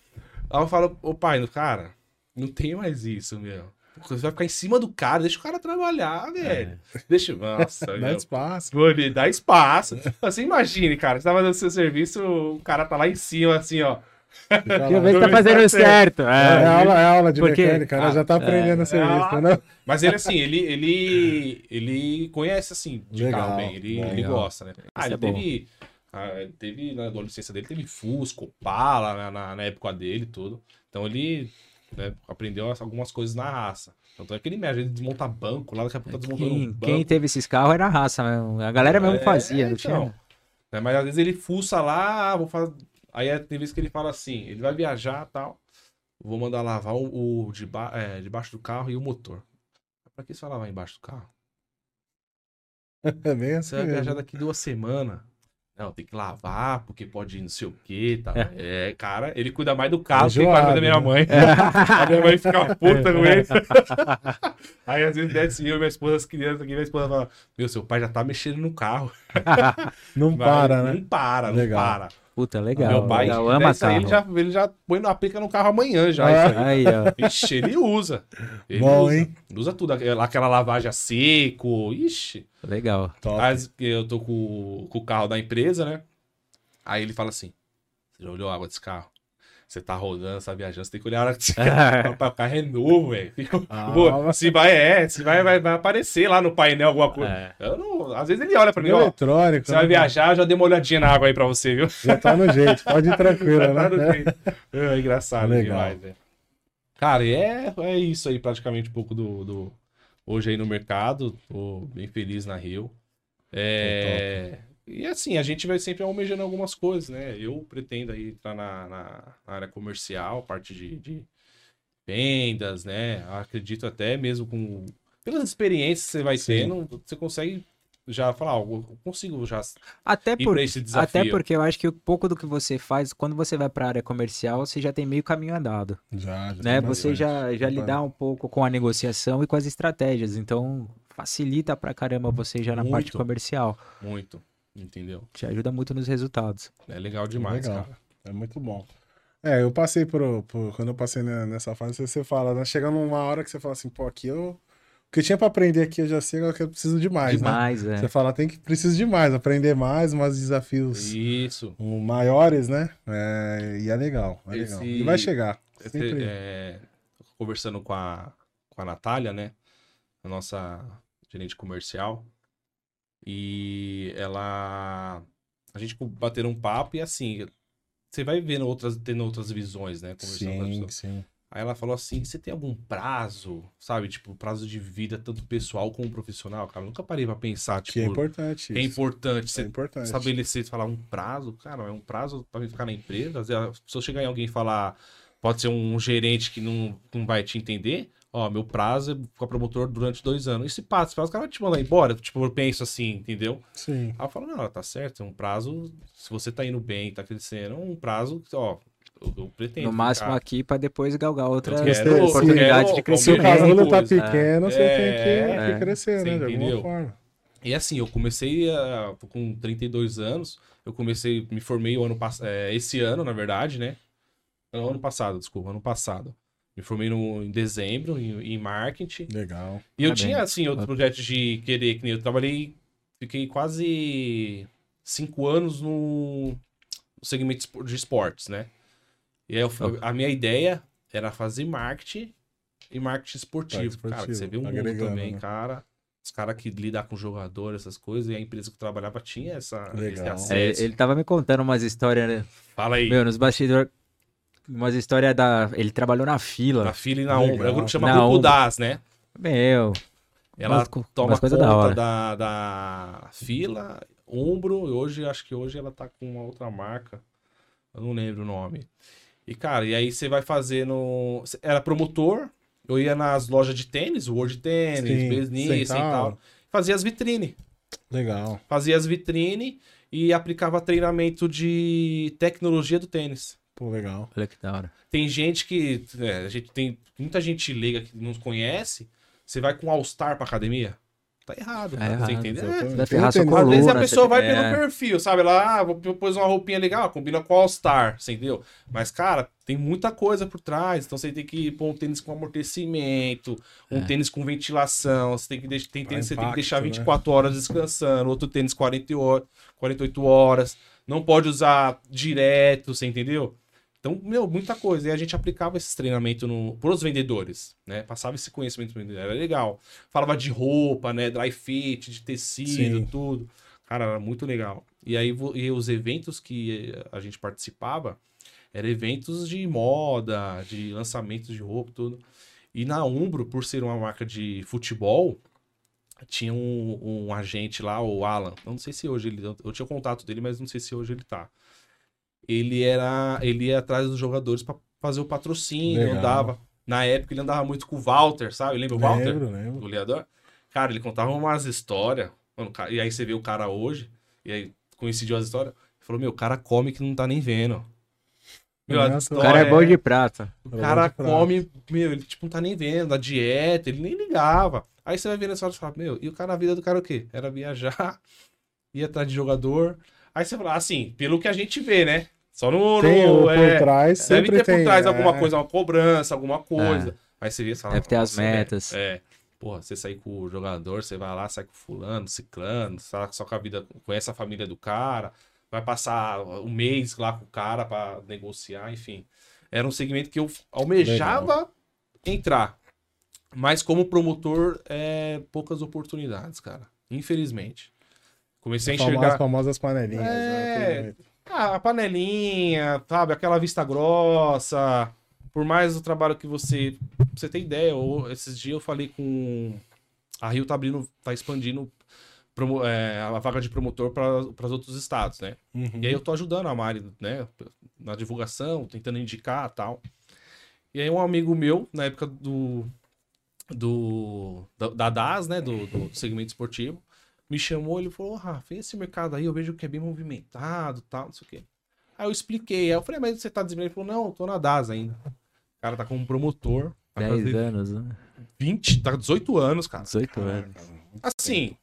Aí eu falo, ô pai, cara, não tem mais isso, meu. Você vai ficar em cima do cara, deixa o cara trabalhar, velho. Deixa. Nossa, Dá meu. espaço. Mano, dá espaço. Você imagine, cara, você tá fazendo seu serviço, o cara tá lá em cima, assim, ó. Fica Deixa eu lá. ver se tá fazendo certo. É, É. aula, é aula de Porque- mecânica, né? Já tá aprendendo a serviço, Ah, né? Mas ele, assim, ele, ele, ele conhece, assim, de Legal, carro bem. Ele, bom. ele Legal. gosta, né? Ah, ele é teve, ah, teve, na adolescência dele, teve Fusca, Opala, na, na, na época dele e tudo. Então ele né, aprendeu algumas coisas na raça. Tanto é que ele mexe, ele desmonta banco, lá daqui a pouco tá desmontando um Quem, banco. quem teve esses carros era a raça mesmo. A galera mesmo É, fazia, não tinha. então. Né, Mas às vezes ele fuça lá, ah, vou fazer. Aí é- tem vezes que ele fala assim, ele vai viajar e tal. Vou mandar lavar o, o de ba- é, debaixo do carro e o motor. Pra que você vai lavar embaixo do carro? É bem assim Você vai viajar daqui duas semanas. Não, tem que lavar, porque pode ir não sei o que tá? É, cara, ele cuida mais do carro que Enjoado, cuida da minha né? mãe. A minha mãe fica puta com ele. Aí às vezes desce eu e minha esposa, as crianças aqui, minha esposa fala: Meu, seu pai já tá mexendo no carro. Não Vai, para, né? Não para, não Legal. para. Puta, legal. Meu pai, legal. ama isso aí, ele já, ele já põe na aplica no carro amanhã já. Ah, isso aí. Aí, ó. Ixi, ele usa. Ele Bom, usa. hein? Usa tudo. Aquela aquela lavagem a seco. Ixi. Legal. Top. Mas eu tô com, com o carro da empresa, né? Aí ele fala assim: Você já olhou a água desse carro? Você tá rodando, você tá viajando, você tem que olhar a desse carro. o carro é novo, velho. Ah, Se vai, é, se vai, vai, vai aparecer lá no painel alguma coisa. É. Eu não, às vezes ele olha pra mim, ó. eletrônico. Você vai né? viajar, já dei uma olhadinha na água aí pra você, viu? Já tá no jeito, pode ir tranquilo, Tá no né? jeito. É engraçado Legal. demais, velho. Cara, é, é isso aí, praticamente um pouco do, do- Hoje aí no mercado, tô bem feliz na Rio. É... E assim, a gente vai sempre almejando algumas coisas, né? Eu pretendo aí entrar na, na- na área comercial, parte de, de vendas, né? Acredito até mesmo com. Pelas experiências que você vai Sim. tendo, você consegue já falar, ó, eu consigo já Até, por, esse desafio. até porque eu acho que o pouco do que você faz, quando você vai pra área comercial, você já tem meio caminho andado. Já, já né? Você já, já lidar um pouco com a negociação e com as estratégias. Então, facilita pra caramba você já na parte Muito. comercial. Muito, entendeu? Te ajuda muito nos resultados. É legal demais, Legal. cara. É muito bom. É, eu passei por, por- Quando eu passei ne- nessa fase, você, fala, né? Chega numa hora que você fala assim, pô, aqui eu. O que eu tinha pra aprender aqui eu já sei, agora que eu preciso de mais, né? Demais, é. Você fala, tem que preciso de mais, aprender mais, mais desafios Isso. maiores, né? É, e é legal, é legal. Esse- E vai chegar. Esse- Sempre. é, conversando com a, com a Natália, né? A nossa gerente comercial. E ela. A gente bateram um papo e assim. Você vai vendo outras, tendo outras visões, né? Conversando Sim, sim. Aí ela falou assim: você tem algum prazo, sabe? Tipo, prazo de vida, tanto pessoal como profissional, cara. Eu nunca parei pra pensar, tipo, Que é importante é isso. importante É você importante. estabelecer, falar um prazo, cara, é um prazo pra ficar na empresa. Se eu chegar em alguém e falar, pode ser um gerente que não, não vai te entender, ó, meu prazo é ficar promotor durante dois anos. E se passa, esse prazo, o cara vai te mandar embora. Tipo, eu penso assim, entendeu? Sim. Aí eu falo, não, tá certo, é um prazo, se você tá indo bem, tá crescendo, é um prazo, ó, eu, eu pretendo. No máximo ficar. aqui pra depois galgar outras Eu quero- eu oportunidades quero de Se o casulo tá pequeno, você É, tem que, é. que crescer, Você né? De entendeu? alguma forma. E assim, eu comecei a, com 32 anos, eu comecei, me formei o ano passado, esse ano, na verdade, né? Ano passado, desculpa, ano passado. Me formei no, em dezembro, em, em marketing. Legal. E eu Parabéns. tinha, assim, outros projetos de querer, que nem eu trabalhei, fiquei quase cinco anos no, segmento de espor- de esportes, né? E aí eu a minha ideia era fazer marketing e marketing esportivo. Marketing Cara, esportivo, você vê o mundo agregando, também, né? cara. Os caras que lidam com jogador, essas coisas, e a empresa que eu trabalhava tinha essa, esse Legal. É, acesso. ele tava me contando umas histórias, né? Fala aí. Meu, nos bastidores. Umas histórias da. Ele trabalhou na fila. Na fila e na Legal. ombro. É o grupo que chama Na Grupo. Das, né? Meu. Ela umas toma umas conta da hora. da, da fila, ombro, e hoje, acho que hoje ela tá com uma outra marca. Eu não lembro o nome. E, cara, e aí você vai fazendo. Era promotor, eu ia nas lojas de tênis, World Tênis, Sim, Business e tal. Fazia as vitrine. Legal. Fazia as vitrine e aplicava treinamento de tecnologia do tênis. Pô, legal. Olha que da hora. Tem gente que. é, a gente tem muita gente leiga que não conhece. Você vai com All-Star pra academia? Tá errado. É cara, errado, você entendeu? É. Às vezes a pessoa vai é. pelo perfil, sabe? Lá, ah, vou pôs uma roupinha legal, combina com All-Star, você entendeu? Mas, cara, tem muita coisa por trás. Então você tem que pôr um tênis com amortecimento, um É. tênis com ventilação. Você tem que, deix- tem tênis que você tem que impacto, deixar né? 24 horas descansando, outro tênis 40 horas, 48 horas. Não pode usar direto, você entendeu? Então, meu, muita coisa. E a gente aplicava esse treinamento no, pros vendedores, né? Passava esse conhecimento pro vendedor, era legal. Falava de roupa, né? Dry fit, de tecido, Sim. tudo. Cara, era muito legal. E aí e os eventos que a gente participava eram eventos de moda, de lançamentos de roupa, tudo. E na Umbro, por ser uma marca de futebol, tinha um, um agente lá, o Alan. Eu não sei se hoje ele. Eu tinha contato dele, mas não sei se hoje ele tá. Ele era. Ele ia atrás dos jogadores pra fazer o patrocínio, Legal. andava. Na época ele andava muito com o Walter, sabe? Lembra o Walter? Lembro, lembro. goleador. Cara, ele contava umas histórias. Mano, e aí você vê o cara hoje, e aí coincidiu as histórias. Ele falou, meu, o cara come que não tá nem vendo. Meu, Nossa, O cara é bom de prata. o cara de come, meu, ele tipo não tá nem vendo, a dieta, ele nem ligava. Aí você vai vendo essa hora e fala, meu, e o cara, a vida do cara o quê? Era viajar, ir atrás de jogador. Aí você fala, assim, pelo que a gente vê, né? Só no. Tem no é, por trás, deve ter tem. por trás é. alguma coisa, uma cobrança, alguma coisa. Aí você vê fala, Deve ter as "Nossa, velho, metas. É. Porra, você sair com o jogador, você vai lá, sai com fulano, ciclano, sai só com a vida, conhece a família do cara, vai passar um mês lá com o cara pra negociar, enfim. Era um segmento que eu almejava entrar. Mas como promotor, é poucas oportunidades, cara. Infelizmente. Comecei a Fama- As enxergar. famosas panelinhas. É. né? Ah, a panelinha, sabe? Aquela vista grossa. Por mais o trabalho que você. pra Você tem ideia, ou esses dias eu falei com. A Rio tá abrindo, tá expandindo promo- é, a vaga de promotor para os outros estados, né? Uhum. E aí eu tô ajudando a Mari, né? Na divulgação, tentando indicar e tal. E aí um amigo meu, na época do. do da, da DAS, né? Do, do segmento esportivo, me chamou ele falou: Rafa, esse mercado aí eu vejo que é bem movimentado tal, não sei o quê. Aí eu expliquei. Aí eu falei, mas você tá desempregado? Ele falou: não, eu tô na DAS ainda. O cara tá como promotor. Vai 10 fazer anos, né? 20, tá 18 anos, cara. 18 Ah, anos. cara, Assim,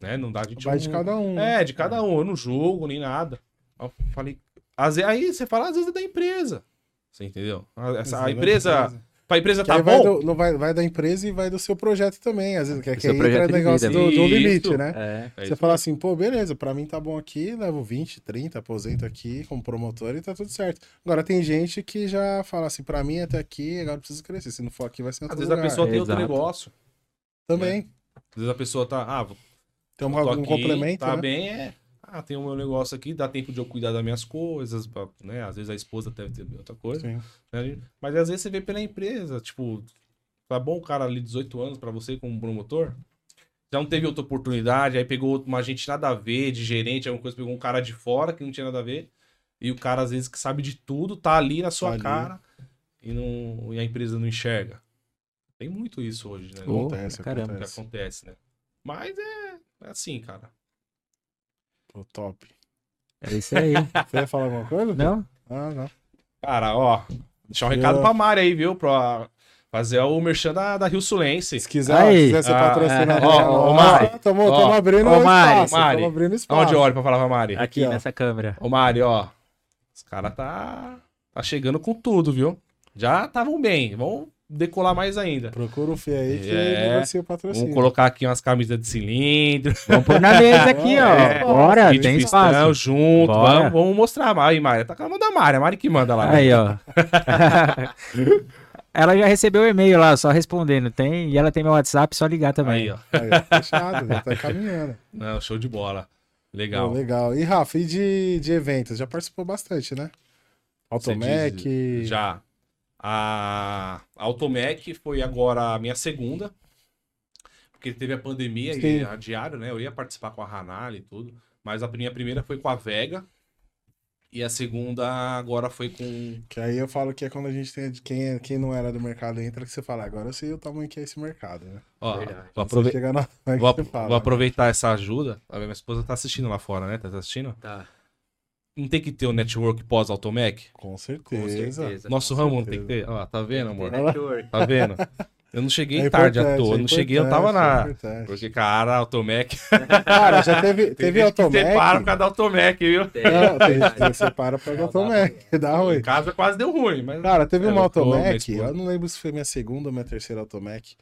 né? Não dá de Vai de cada um. né? é, de cada um. Eu não julgo nem nada. Eu falei. Aí você fala, às vezes é da empresa. Você entendeu? A, essa- a Exato, empresa. Pra empresa Que tá bom. do, não vai, vai da empresa e vai do seu projeto também. Às vezes, que, que aí entra negócio vida. do, do Isso. limite, né? É. É Você isso fala assim, pô, beleza, pra mim tá bom aqui, levo 20, 30, aposento aqui como promotor e tá tudo certo. Agora tem gente que já fala assim, pra mim até aqui, agora eu preciso crescer. Se não for aqui, vai ser em Às outro vezes a lugar. pessoa tem outro Exato. negócio. Também. Às vezes a pessoa tá. Ah, vou- Tem um, tô algum aqui, complemento, Tá né? bem, é. Ah, tem o meu negócio aqui, dá tempo de eu cuidar das minhas coisas, pra- né? Às vezes a esposa deve ter outra coisa. Sim. né? Mas às vezes você vê pela empresa, tipo, tá bom o cara ali 18 anos pra você como promotor? Já não teve outra oportunidade, aí pegou uma gente nada a ver, de gerente, alguma coisa, pegou um cara de fora que não tinha nada a ver. E o cara, às vezes, que sabe de tudo, tá ali na sua ali. cara e, não, e a empresa não enxerga. Tem muito isso hoje, né? Oh, Acontece, caramba. que acontece. acontece, né? Mas é, é assim, cara. Pô, top. É isso aí. Você ia falar alguma coisa? Não? Ah, não. Cara, ó, deixar um Eu- recado pra Mari aí, viu? Pra fazer o merchan da, da Rio Sulense. Se quiser, Aí. se quiser ser Ah, patrocinador. ó, ó, ó, Mari. Tamo, Ó, tamo abrindo ó, Mari, espaço. Mari. Tamo abrindo espaço. Onde eu olho pra falar pra Mari? Aqui ó. nessa câmera. Ô, Mari, ó. Os caras tá, tá chegando com tudo, viu? Já estavam bem. Vamos decolar mais ainda. Procura o Fê aí que É. negocia o patrocínio. Vamos colocar aqui umas camisas de cilindro. Vamos pôr na mesa aqui, ó. É. Bora, kit tem pistão espaço. junto. Vamos, vamos mostrar. Aí, Mari. Tá com a mão da Mari. A Mari que manda lá. né? Aí, ó. ela já recebeu o e-mail lá, só respondendo. Tem, e ela tem meu WhatsApp, só ligar também. Aí, ó. Aí, ó, fechado, já tá caminhando. Não, show de bola. Pô, Legal. legal. E Rafa, e de, de eventos? Já participou bastante, né? Automec. diz- Já. A Automec foi agora a minha segunda. Porque teve a pandemia Sim. e a diário, né? Eu ia participar com a Hanali e tudo. Mas a minha primeira foi com a Vega. E a segunda agora foi com. Que aí eu falo que é quando a gente tem. Quem, é- quem não era do mercado entra, que você fala, agora eu sei o tamanho que é esse mercado, né? Ó, Verdade. vou, aprove- na. é que vou, você fala, vou aproveitar essa ajuda. A minha esposa tá assistindo lá fora, né? Tá assistindo? Tá. Não tem que ter o network pós-Automec? Com Com certeza. certeza. Nosso com ramo não certeza. tem que ter. Ó, tá vendo, amor? Tá vendo? Eu não cheguei É tarde à toa. é não cheguei, eu tava é na. importante. Porque, cara, Automec. Cara, já teve, Tem teve que separa por Automec. causa da Automec, viu? Tem, Não, tem gente que separa pra Não, dá Automec. Dá ruim. Em casa quase deu ruim, mas. Cara, teve É, uma eu Automec, eu não lembro se foi minha segunda ou minha terceira Automec.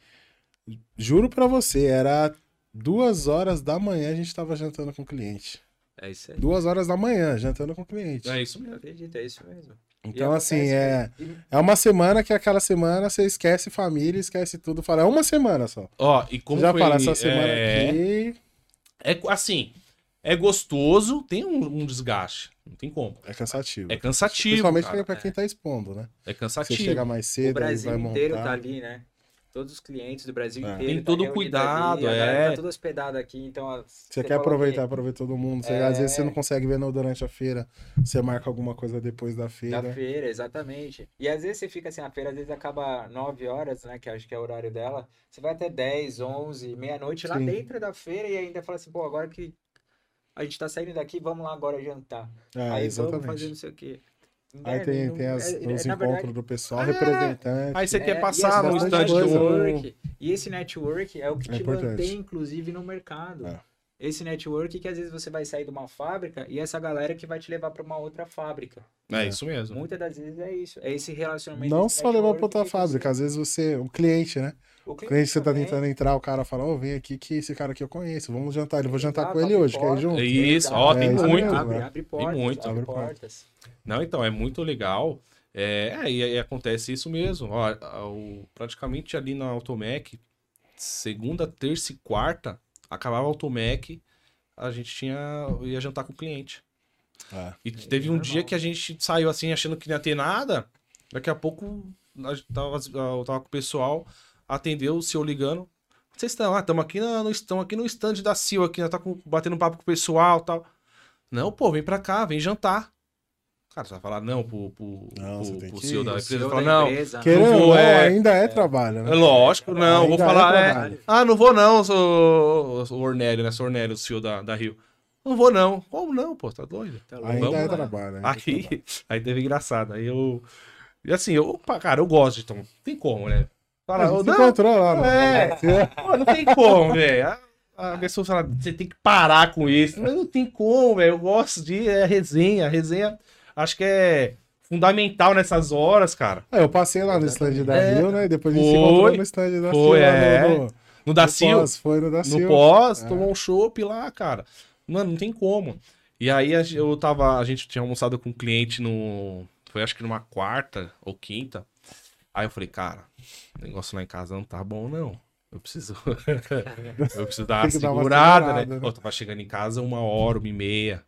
Juro pra você, era duas horas da manhã a gente tava jantando com o cliente. É isso aí. Duas horas da manhã, jantando com o cliente. É isso mesmo. Acredito, é isso mesmo. Então, E assim, é, mesmo. é uma semana que aquela semana você esquece família, esquece tudo. Fala, é uma semana só. Ó, e como Você já foi. fala, essa semana é... aqui É assim, é gostoso, tem um, um desgaste. Não tem como. é cansativo. É cansativo. Principalmente cara. pra quem tá expondo, né? É Você cansativo. chega mais O cedo, aí Brasil vai inteiro montar. tá ali, né? Todos os clientes do Brasil É. inteiro. Tem tá todo reunido cuidado, ali, a é. galera Tá tudo hospedado aqui, então. Você quer aproveitar que pra ver todo mundo. Você, É. Às vezes você não consegue ver no- durante a feira. Você marca alguma coisa depois da feira. Da feira, exatamente. E às vezes você fica assim, a feira às vezes acaba 9 horas, né? Que acho que é o horário dela. Você vai até 10, 11, meia-noite lá dentro da feira e ainda fala assim, pô, agora que a gente tá saindo daqui, vamos lá agora jantar. É, Aí vamos fazer exatamente. não sei o quê. Aí Né, tem, não- tem as- é- é- os na encontros verdade, do pessoal, É. representante. Aí você É, quer e passar no stand do. network, E esse network é o que É te importante. mantém, inclusive, no mercado. É. Esse network que às vezes você vai sair de uma fábrica e essa galera que vai te levar para uma outra fábrica. É isso mesmo. Muitas das vezes é isso. É esse relacionamento. Não só levar pra outra fábrica, às vezes você, o cliente, né? O cliente que você tá também. tentando entrar, o cara fala, ô, vem aqui que esse cara aqui eu conheço, vamos jantar. Ele vou jantar Exato, com ele hoje, quer ir junto? Isso, ó, tem É, isso muito. Abre, né? abre portas, muito. abre portas. Não, então, é muito legal. É, é, e, e acontece isso mesmo. Ó, o- praticamente ali na Automec, segunda, terça e quarta, acabava a Automec, a gente tinha, ia jantar com o cliente. É. E teve um normal. dia que a gente saiu assim, achando que não ia ter nada. Daqui a pouco, a gente tava, eu tava com o pessoal, atendeu o senhor ligando. Vocês estão? Ah, estamos aqui, no, estão aqui no stand da Sil, aqui, nós tá com- batendo papo com o pessoal e tal. Não, pô, vem pra cá, vem jantar. Cara, você vai falar não pro, pro, Não, pro, pro CEO ir. da O empresa. CEO Fala, da não, empresa, Querendo Não ou vou, não, é- ainda é trabalho, né? é lógico, não, vou Ainda é falar, é, trabalho. ah, não vou não, sou o Ornélio, né, sou o Ornélio, o CEO da, da Rio. Não vou não. Como não, pô, tá doido? tá. Ainda Vamos é lá. trabalho. ainda é trabalho. Aí, aí teve engraçado. Aí eu. E assim, eu, cara, eu gosto de então. Tem como, né? Fala, A gente "Ô, se não, encontrou lá, mano. É. Pô, não tem como, velho. A, pessoa fala, você tem que parar com isso. Mas não tem como, velho. Eu gosto de é, resenha. Resenha, acho que é fundamental nessas horas, cara. É, eu passei lá no stand da É. Rio, né? Depois a gente se Foi. encontrou no stand da Foi, lá é. no, no, No no Dacil, pós, Foi no da no pós, É. tomou um chopp lá, cara. Mano, não tem como. E aí eu tava. A gente tinha almoçado com um cliente no. Foi acho que numa quarta ou quinta. Aí eu falei, cara, o negócio lá em casa não tá bom, não. Eu preciso. eu preciso dar uma que dar uma segurada, segurada, né? né? Eu tava chegando em casa uma hora, uma e meia.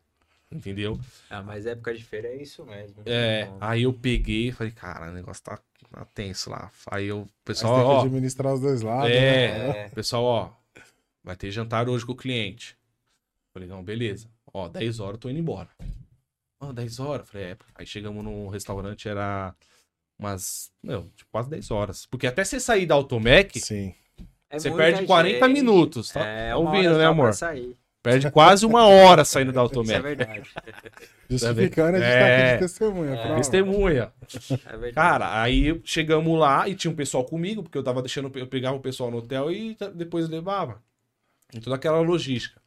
Entendeu? Ah, mas época de feira é isso mesmo. É. Não- Aí eu peguei e falei, cara, o negócio tá, tá tenso lá. Aí eu, Mas pessoal, tem que ó. administrar os dois lados. né? É, É. pessoal, ó, vai ter jantar hoje com o cliente. Falei, não, beleza. Ó, 10 horas eu tô indo embora. Ó, 10 horas? Falei, é. Aí chegamos num restaurante, era umas, meu, tipo, quase 10 horas. Porque até você sair da Automec, Sim. É você muita perde 40 gente. minutos, tá? É, tá ouvindo, né, amor? sair. Perde quase uma hora saindo da Isso é Automec. verdade. Justificando, a gente tá É. aqui de testemunha. prova. Testemunha. É verdade. Cara, aí chegamos lá e tinha um pessoal comigo, porque eu tava deixando, eu pegava o pessoal no hotel e depois levava. E toda aquela logística.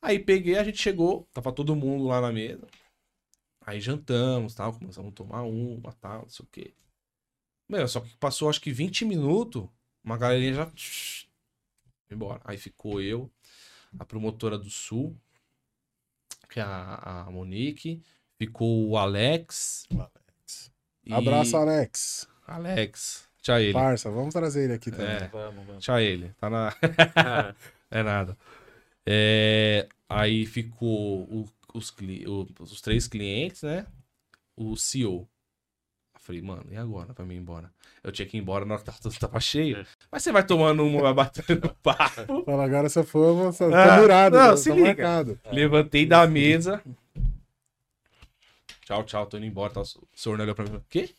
Aí peguei, a gente chegou, tava todo mundo lá na mesa. Aí jantamos, tal, começamos a tomar uma, tal, não sei o quê. Meu, só que passou acho que 20 minutos, uma galerinha já embora. Aí ficou eu, a promotora do Sul, que é a, a Monique, ficou o Alex. e- Abraço, Alex. Alex. Tchau ele. Parça, vamos trazer ele aqui também. É. Vamos, vamos. Tchau ele. Tá na. é nada. É, aí ficou o- os, cli- o- os três clientes, né? O CEO. Eu falei, mano, e agora pra mim ir embora? Eu tinha que ir embora na hora que tava, tava cheio. Mas você vai tomando uma, vai batendo papo. Fala, agora se eu for, eu vou tô Ah, murado. não, se liga. marcado. Levantei da mesa. Tchau, tchau, tô indo embora. Tá, o senhor olhou pra mim e falou, quê?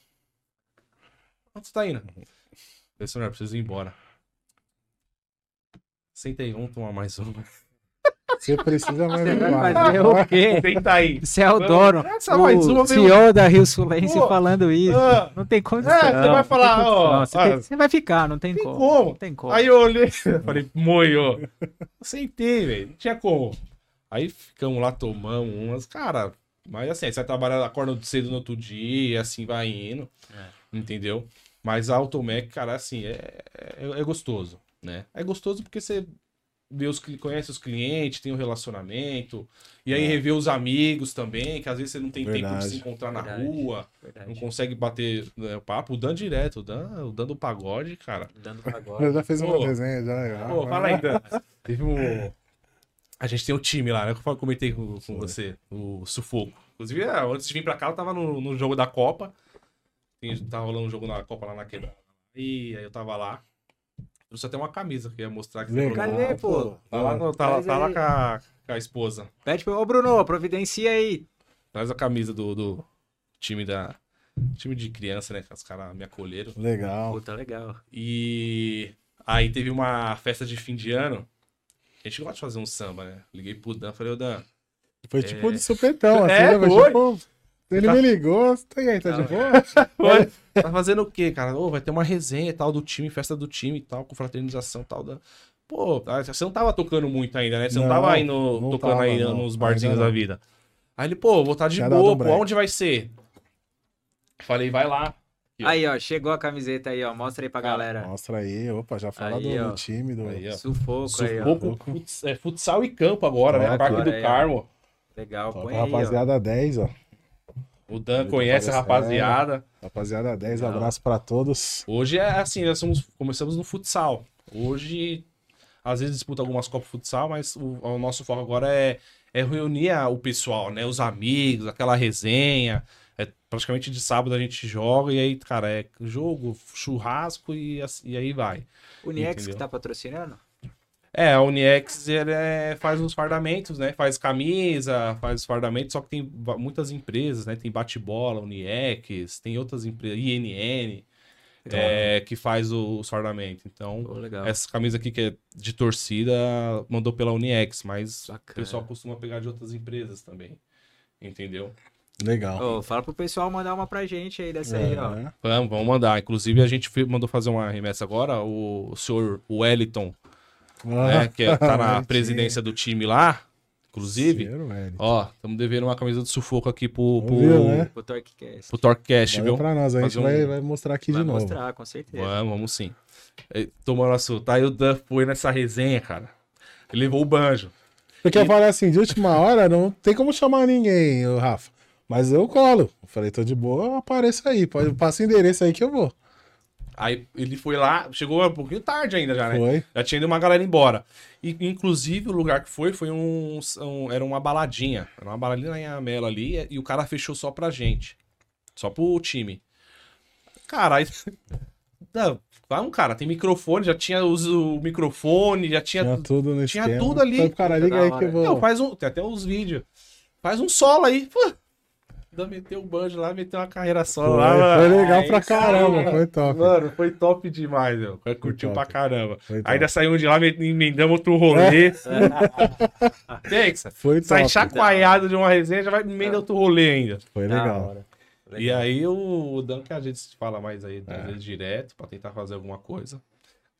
Onde você tá indo? Eu falei, senhor, preciso ir embora. Senta aí, vamos tomar mais uma. Você precisa mais Você vai uma. fazer o quê? Senta aí. Você é o dono. Essa mais uma O CEO da Rio Sulense Pô, falando isso. ah, Não tem condição. É, você vai falar, condição. ó, Você, ah, tem- você vai ficar, não tem, tem como. como. Não tem como. Aí eu olhei, falei, moio. Sentei, velho. Não tinha como. Aí ficamos lá, tomamos umas. Cara, mas assim, você vai trabalhar, acorda cedo no outro dia, e assim vai indo. Entendeu? Mas a Automec, cara, assim, é, é, é gostoso, né? É gostoso porque você vê os, cli- conhece os clientes, tem um relacionamento. E aí É. revê os amigos também, que às vezes você não tem tempo de Verdade. se encontrar na Verdade. rua, Verdade. não consegue bater né, o papo. O Dan direto, o Dan, o Dan do pagode, cara. Dando Eu pagode. já fiz Pô. uma desenha já. já. Pô, fala aí, Dan. Teve um. A gente tem um time lá, né? Que eu comentei com, com você, o Sufoco. Inclusive, é, antes de vir pra cá, eu tava no, no jogo da Copa. Tava rolando um jogo na Copa lá na quebrada. E aí eu tava lá. Trouxe até uma camisa que eu ia mostrar que você Legal. Cadê, pô? Tá lá, no- tá lá, tá lá com, a, com a esposa. Pede pro. Ô, Bruno, providencia aí. Traz a camisa do, do time da. Time de criança, né? Que os caras me acolheram. Legal. Puta, legal. E aí teve uma festa de fim de ano. A gente gosta de fazer um samba, né? Liguei pro Dan, falei, ô Dan, Foi tipo de supetão, assim, É, né? foi. Tipo, ele Tá- me ligou, tá aí, tá de Não, boa? Oi, tá fazendo o quê, cara? Ô, vai ter uma resenha e tal do time, festa do time e tal, com fraternização e tal. Da... Pô, ah, você não tava tocando muito ainda, né? Você não, Não, tava indo não tocando tava, aí não. nos barzinhos da vida. Aí ele, pô, vou estar de Tinha dado boa, um pô, break. onde vai ser? Falei, vai lá. Aí, ó, chegou a camiseta aí, ó. Mostra aí pra galera. Mostra aí, opa, já fala Aí, do, ó. do time, do... Aí, ó. Sufoco aí, ó. Sufoco, futs- é, futsal e campo agora, né? Ó, Parque do aí, ó. Carmo. Legal, Top, põe aí, ó. rapaziada 10, ó. O Dan Ele conhece a rapaziada. Rapaziada 10, Legal. abraço pra todos. Hoje é assim, nós somos, começamos no futsal. Hoje, às vezes disputa algumas Copas Futsal, mas o, o nosso foco agora é, é reunir a- o pessoal, né? Os amigos, aquela resenha. É, praticamente de sábado a gente joga e aí, cara, é jogo, churrasco e, e aí vai. O Niex que tá patrocinando? É, a Uniex ele é- faz os fardamentos, né? Faz camisa, faz os fardamentos, só que tem muitas empresas, né? Tem bate-bola, Uniex, tem outras empresas, INN, é, que faz o- os fardamentos. Então, legal. essa camisa aqui que é de torcida mandou pela Uniex, mas o Bacana. pessoal costuma pegar de outras empresas também. Entendeu? Legal. Ô, fala pro pessoal mandar uma pra gente aí dessa aí, ó. É. Vamos, vamos mandar. Inclusive, a gente mandou fazer uma remessa agora. O, senhor Wellington, né, Ah, que é- tá na presidência do time lá, inclusive. Ó, estamos devendo uma camisa do sufoco aqui pro, pro, Viu, né? O Torquecast. pro Torquecast, viu? pra nós, a gente um- vai, vai mostrar aqui Vai de novo. mostrar, com certeza. Vamos, vamos sim. Tomando assunto. Aí o Dan foi nessa resenha, cara. Ele levou o banjo. Porque eu falei assim, de última hora não tem como chamar ninguém, Rafa. Mas eu colo. Eu falei, tô de boa, eu apareço aí. Pode, passa o endereço aí que eu vou. Aí ele foi lá, chegou um pouquinho tarde ainda já, né? Foi. Já tinha ido uma galera embora. E, inclusive, o lugar que foi, foi um, um- Era uma baladinha. Era uma baladinha em Amelo ali. E o cara fechou só pra gente. Só pro time. Cara, aí. Não, Vamos, cara, tem microfone, já tinha os- o microfone, já tinha. Tinha tudo no tinha esquema. tudo ali. Pro cara, liga aí que eu vou. Não, faz um. Tem até uns vídeos. Faz um solo aí. Pô. Ainda meteu o banjo lá, meteu uma carreira solo Foi, lá. mano. foi legal Aí pra caramba, foi top. Mano, foi top demais, meu. Curtiu pra caramba. Ainda saímos de lá, me- emendamos outro rolê. Texa, Foi sai top. chacoalhado de uma resenha, já vai emenda outro rolê ainda. Foi legal. hora. E aí o Dan que a gente fala mais aí, às É. vezes direto, pra tentar fazer alguma coisa.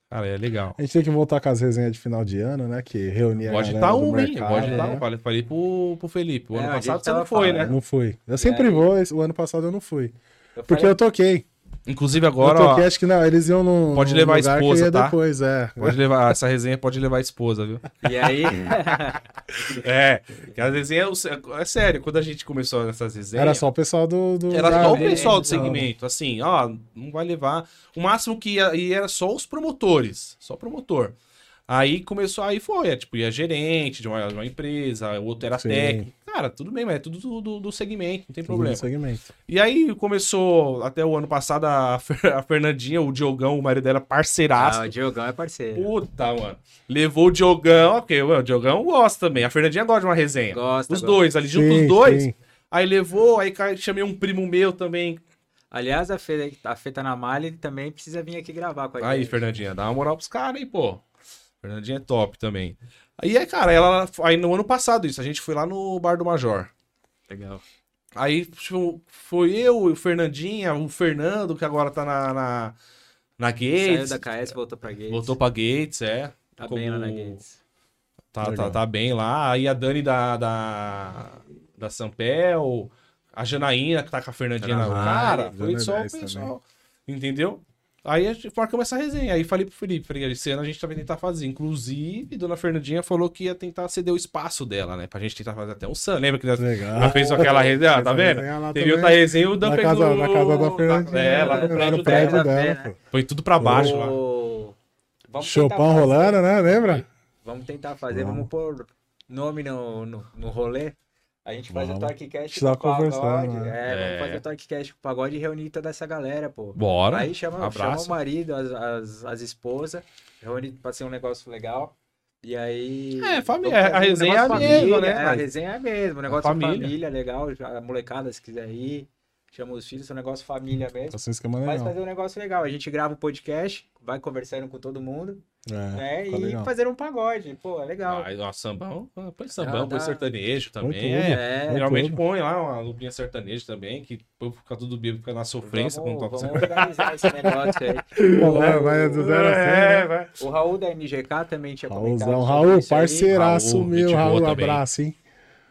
Cara, é legal. A gente tem que voltar com as resenhas de final de ano, né? Que reunia Pode a estar galera do um, hein? mercado, Pode estar né? um. Falei, falei pro, pro Felipe. O É, ano passado você não foi, falando. né? Eu não fui. Eu sempre aí? vou, o ano passado eu não fui. Eu Porque falei- eu toquei. Inclusive Eu agora, toquei, ó, acho que não, eles iam no. Pode levar a esposa, tá? depois, é. pode levar, essa resenha pode levar a esposa, viu? E aí, É, que as resenhas, é sério, quando a gente começou nessas resenhas... Era só o pessoal do. do Era só o pessoal do então. segmento, assim, ó, não vai levar. O máximo que ia, ia era só os promotores, só promotor. Aí começou, aí foi, é, tipo, ia gerente de uma, de uma empresa, o outro era Sim. técnico. Cara, tudo bem, mas é tudo do, do- do segmento, não tem tudo problema. segmento. E aí começou, até o ano passado, a, Fer- a Fernandinha, o Diogão, o marido dela, parceiraço. ah, o Diogão é parceiro. Puta, mano. Levou o Diogão, ok, o Diogão gosta também. A Fernandinha gosta de uma resenha. Gosta, Os gosta. dois, ali junto Sim, os dois. sim. Aí levou, aí chamei um primo meu também. Aliás, a Fê, a Fê tá na malha e também precisa vir aqui gravar com a Aí, gente. Fernandinha, dá uma moral pros caras, hein, pô. Fernandinha é top também. Aí, aí, cara, ela. Aí no ano passado, isso, a gente foi lá no Bar do Major. Legal. Aí tipo, foi eu, o Fernandinha, o Fernando, que agora tá na, na, na Saiu Gates. da KS, voltou pra Gates. Voltou pra Gates, é. Tá Como- bem lá na Gates. Tá, tá, Legal. tá bem lá. Aí a Dani da, da, da Sampel, a Janaína, que tá com a Fernandinha na cara. Foi só o 10 pessoal. Entendeu? Aí a gente marcamos essa resenha. Aí falei pro Felipe, falei, esse ano a gente também tentar fazer. Inclusive, Dona Fernandinha falou que ia tentar ceder o espaço dela, né? Pra gente tentar fazer até um sun. Lembra que nós Legal. ela fez aquela resenha, tá Essa vendo? lá Teve outra resenha, o Dan Na pegou... casa, na casa da Fernandinha. É, lá no lá prédio, prédio dela. dela, né? Foi tudo pra baixo lá. O- tentar Chopão rolando, né? Lembra? Vamos tentar fazer, Vamos. vamos pôr nome no, no, no rolê. A gente faz Vamos. o TorqueCast Precisa com o pagode. conversar, né? É, É. vamos fazer o TorqueCast com o pagode e reunir toda essa galera, pô. Bora. Aí chama, chama o marido, as, as, as esposas, reúne pra ser um negócio legal. E aí. É, família, vamos a fazer um resenha negócio é a mesma, família, né, é, A resenha é a mesma, um negócio família. família. família legal. A molecada, se quiser ir, chama os filhos, é um negócio família mesmo. Esse esquema Mas legal. fazer um negócio legal. A gente grava o podcast, vai conversando com todo mundo, É, né? E legal. fazer um pagode. Pô, é legal. Aí, ó, sambão, ah, põe sambão, Dá- põe sertanejo também. tudo. É. É, Geralmente tudo. põe lá uma lupinha sertaneja também, que pô, fica tudo bêbado, fica na sofrência vamos, quando toca vamos organizar esse negócio aí. Vai, vai do zero né? É, vai. O Raul da MGK também tinha comentado. Raulzão, sobre Raul, parceiraço Raul, meu, Raul, também. abraço, hein?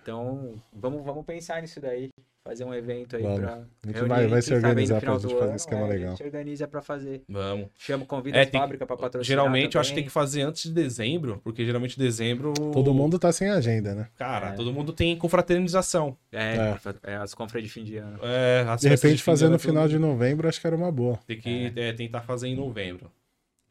Então, vamos, vamos pensar nisso daí. Fazer um evento aí Vamos. pra. A gente vai- vai se organizar no final pra gente do fazer ano, esquema é, legal. A gente se organiza pra fazer. Vamos. Chama, convida É, que- fábricas pra patrocinar. Geralmente eu acho que tem também. que fazer antes de dezembro, porque geralmente dezembro. Todo mundo tá sem agenda, né? Cara, É. todo mundo tem confraternização. É, é. as compras de fim de ano. É, as De repente, fim fazer no é final de novembro, acho que era uma boa. Tem que é, tentar fazer em novembro.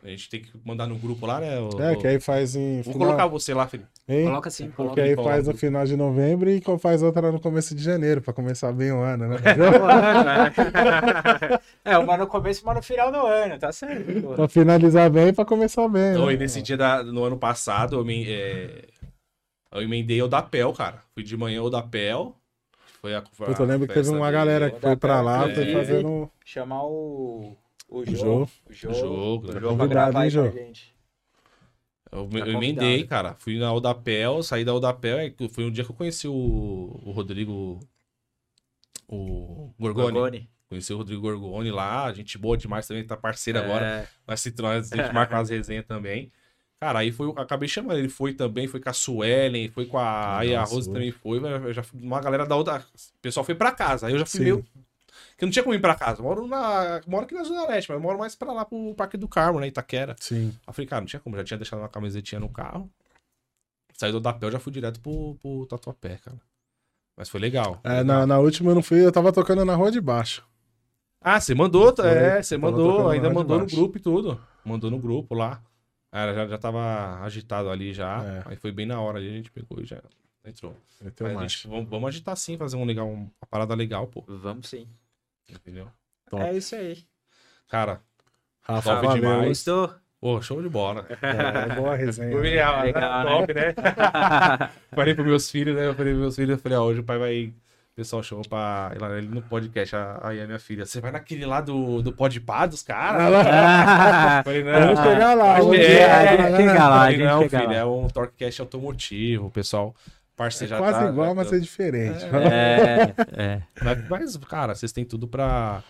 A gente tem que mandar no grupo lá, né? o- É, que aí faz em. Vou final- colocar você lá, Felipe. Hein? Coloca assim, Porque coloca. aí coloca. faz no final de novembro e faz outra no começo de janeiro, pra começar bem o ano, né? É, uma no começo e uma no final do ano, tá certo. pô. pra finalizar bem e pra começar bem. Então, né? e nesse dia da- no ano passado, eu, me, é, eu emendei o da Pel, cara. Fui de manhã o da Pel. Foi a, foi Puta, eu lembro que teve uma galera que foi pra lá, foi fazendo. Chamar o. O Jô. Jô. O Jô. O Jô, O né? Jô Convidado, gravar hein, Jô? gente. Eu, Tá eu emendei, cara. Fui na Odapel, saí da Odapel. é Foi um dia que eu conheci o, o Rodrigo. O Gorgoni. Gorgoni. Conheci o Rodrigo Gorgoni lá. Gente boa demais também, tá parceiro agora. É, Nós, se, nós, a gente marca umas resenhas também. Cara, aí foi, acabei chamando. Ele foi também, foi com a Suelen, foi com a. Aí a Rose também foi. mas Eu já, fui- uma galera da outra. O pessoal foi pra casa. Aí eu já fui Sim. meio. Que eu não tinha como ir pra casa. Eu moro, na, moro aqui na Zona Leste, mas eu moro mais pra lá pro Parque do Carmo, né? Itaquera. Sim. Aí eu falei, cara, não tinha como. Já tinha deixado uma camisetinha no carro. Saí do Dapel, já fui direto pro, pro Tatuapé, cara. Mas foi legal. É, na, na última eu não fui, eu tava tocando na rua de baixo. Ah, você mandou, Foi. é, você mandou, ainda mandou no grupo e tudo. Mandou no grupo lá. Cara, já, já tava agitado ali já. É. Aí foi bem na hora ali, a gente pegou e já entrou. Mas gente, vamos, vamos agitar sim, fazer um legal, uma parada legal, pô. Vamos sim. Entendeu? Top. É isso aí. Cara, Rafa, Top valeu. demais. Gostou? pô, show de bola. É, boa resenha. Foi né? legal, Legal, né? top, né? falei pros meus filhos, né? Eu falei pros meus filhos, eu falei, ó, hoje o pai vai. O pessoal chamou pra ir lá ele no podcast. Aí a minha filha, você vai naquele lá do, do Podpah dos caras? Eu falei, não. Vamos chegar lá. Chegar é, lá, né? a Falei, gente não, filho, é um Torquecast automotivo, pessoal parceiro É já quase tá- igual, já mas é diferente. É, é. Mas, mas, cara, vocês têm tudo pra.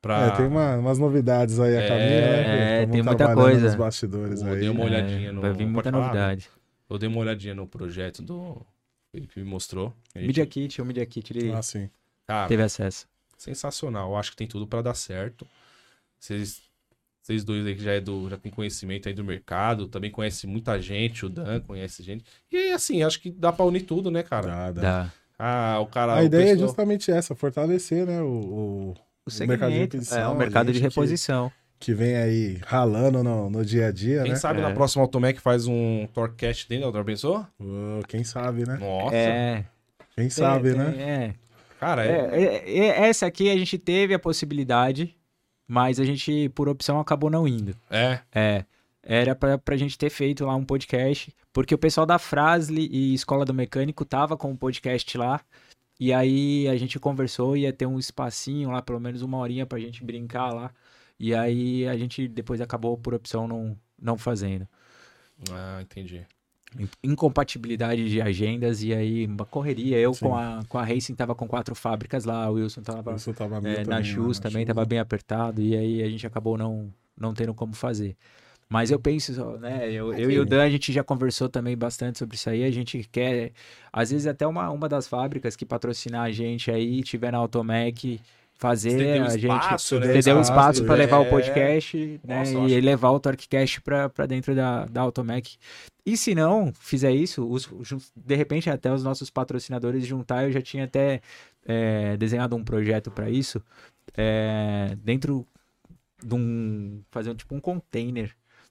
pra... É, tem uma- umas novidades aí a É, caminho, né? é, tem muita coisa. Nos bastidores Eu aí. dei uma olhadinha É, no. Vai vir muita falar? novidade. Eu dei uma olhadinha no projeto do. Felipe me mostrou. Gente- Media Kit, o Media Kit, ele Ah, sim. Cara, teve acesso. sensacional. Eu acho que tem tudo pra dar certo. Vocês, vocês dois aí que já, é do, já tem conhecimento aí do mercado, também conhece muita gente, o Dan conhece gente. E assim, acho que dá pra unir tudo, né, cara? Dá, dá. Da, Ah, o cara. A o ideia é pessoal- justamente essa, fortalecer, né? O, o- o mercado de requisição, É, o mercado de gente que- reposição. que vem aí ralando no, no dia a dia, Quem né? sabe É. na próxima Automec faz um Torcast dentro da pensou? Ô, quem sabe, né? Nossa. É. Quem sabe, tem- né? É. Cara, é. É, é, é, essa aqui a gente teve a possibilidade, mas a gente, por opção, acabou não indo. É. É. Era pra, pra gente ter feito lá um podcast, porque o pessoal da Frasle e Escola do Mecânico tava com um podcast lá, E aí a gente conversou, ia ter um espacinho lá, pelo menos uma horinha pra gente brincar lá. E aí a gente depois acabou por opção não, não fazendo. Ah, entendi. Incompatibilidade de agendas e aí uma correria. Eu Sim. com a, com a Racing tava com quatro fábricas lá, o Wilson tava Isso tava é, na Shoes né? também Shoes, tava bem apertado e aí a gente acabou não, não tendo como fazer. Mas eu penso, né? Eu, eu e o Dan, a gente já conversou também bastante sobre isso aí. A gente quer, às vezes, até uma, uma das fábricas que patrocinar a gente aí, tiver na Automec, fazer a espaço, gente né? ceder um Espaço, para levar o é. podcast né, Nossa, e levar o TorqueCast para dentro da, da Automec. E se não fizer isso, os- de repente até os nossos patrocinadores juntar, eu já tinha até é, desenhado um projeto para isso, é, dentro de um, fazer tipo um container,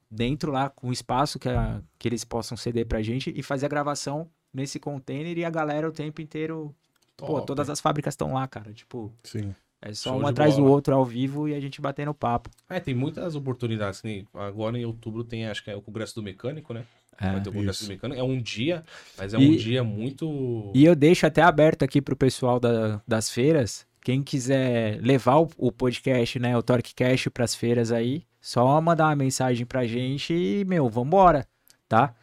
dentro lá com espaço que, a- que eles possam ceder pra gente e fazer a gravação nesse container e a galera o tempo inteiro, pô, Top. todas as fábricas estão lá, cara, tipo... Sim. É só Show um atrás do bola. outro ao vivo e a gente batendo papo. É, tem muitas oportunidades. nem Agora em outubro tem, acho que é o Congresso do Mecânico, né? É. Vai ter o Congresso isso. do Mecânico. É um dia, mas é E- um dia muito. E eu deixo até aberto aqui pro pessoal da- das feiras. Quem quiser levar o, o podcast, né, o TorqueCast pras feiras aí, só mandar uma mensagem pra gente e, meu, vambora, tá?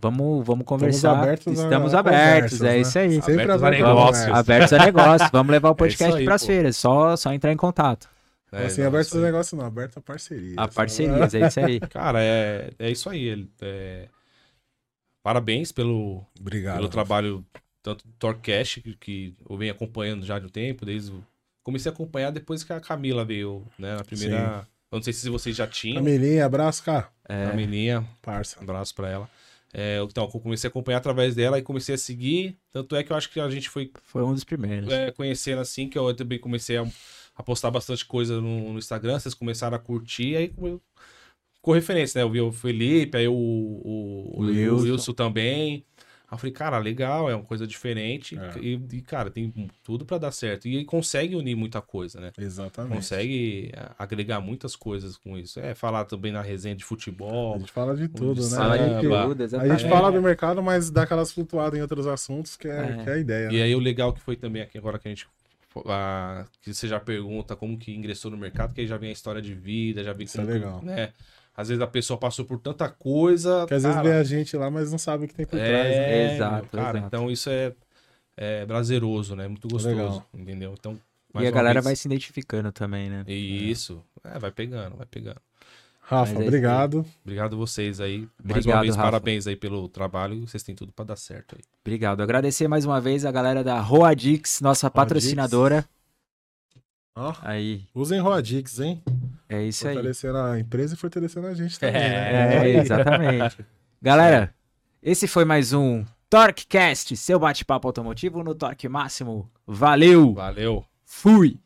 Vamos, vamos conversar. abertos a Estamos abertos, conversas, é né? isso aí. Sempre Abertos a aberto a negócios. Abertos a negócio. Vamos levar o podcast aí, pras pô. feiras. Só, só entrar em contato. É, assim, não, aberto isso esse aí. negócio não, aberto a parceria. A parcerias, é isso aí. Cara, é, é isso aí. ele- é, Parabéns pelo, Obrigado. pelo trabalho, tanto do Torcast, que, que eu venho acompanhando já de um tempo, desde. o- Comecei a acompanhar depois que a Camila veio, né? Na primeira. Eu não sei se vocês já tinham. Camilinha, abraço, cara. É, A Camilinha, Parça. abraço pra ela. É, então, eu comecei a acompanhar através dela e comecei a seguir. Tanto é que eu acho que a gente foi foi um dos primeiros. é, conhecendo assim, que eu também comecei a, a postar bastante coisa no, no Instagram, vocês começaram a curtir, aí com, com referência, né? Eu vi o Felipe, aí o, o, o, O Wilson. Wilson. também. Aí eu falei, cara, legal, é uma coisa diferente. É. E, e, cara, tem tudo pra dar certo. E consegue unir muita coisa, né? Exatamente. Consegue é, agregar muitas coisas com isso. É, falar também na resenha de A futebol. gente fala de tudo, né? Fala de de tudo, tudo, A gente fala do mercado, mas dá aquelas flutuadas em outros assuntos que é, É. que é a ideia. E né? aí o legal que foi também aqui agora que a gente ah, que você já pergunta como que ingressou no mercado, que aí já vem a história de vida, já vem Isso é como que, legal. né? Às vezes a pessoa passou por tanta coisa, Que às vezes cara, vê a gente lá, mas não sabe o que tem por trás. né? é, Exato, cara, exato. então isso é, é prazeroso, né? Muito gostoso, Legal. entendeu? Então, E mais a galera vez- vai se identificando também, né? Isso, é, vai pegando, vai pegando. Rafa, Mas é obrigado. Obrigado vocês aí. mais Obrigado, uma vez, Rafa. parabéns aí pelo trabalho. Vocês têm tudo pra dar certo aí. Obrigado. Agradecer mais uma vez a galera da Roadix, nossa patrocinadora. Ó, Aí, usem Roadix, hein? É isso aí. Fortalecendo a empresa e fortalecendo a gente também, É, né? exatamente. Galera, esse foi mais um TorqueCast, seu bate-papo automotivo no Torque Máximo. Valeu! Valeu! Fui!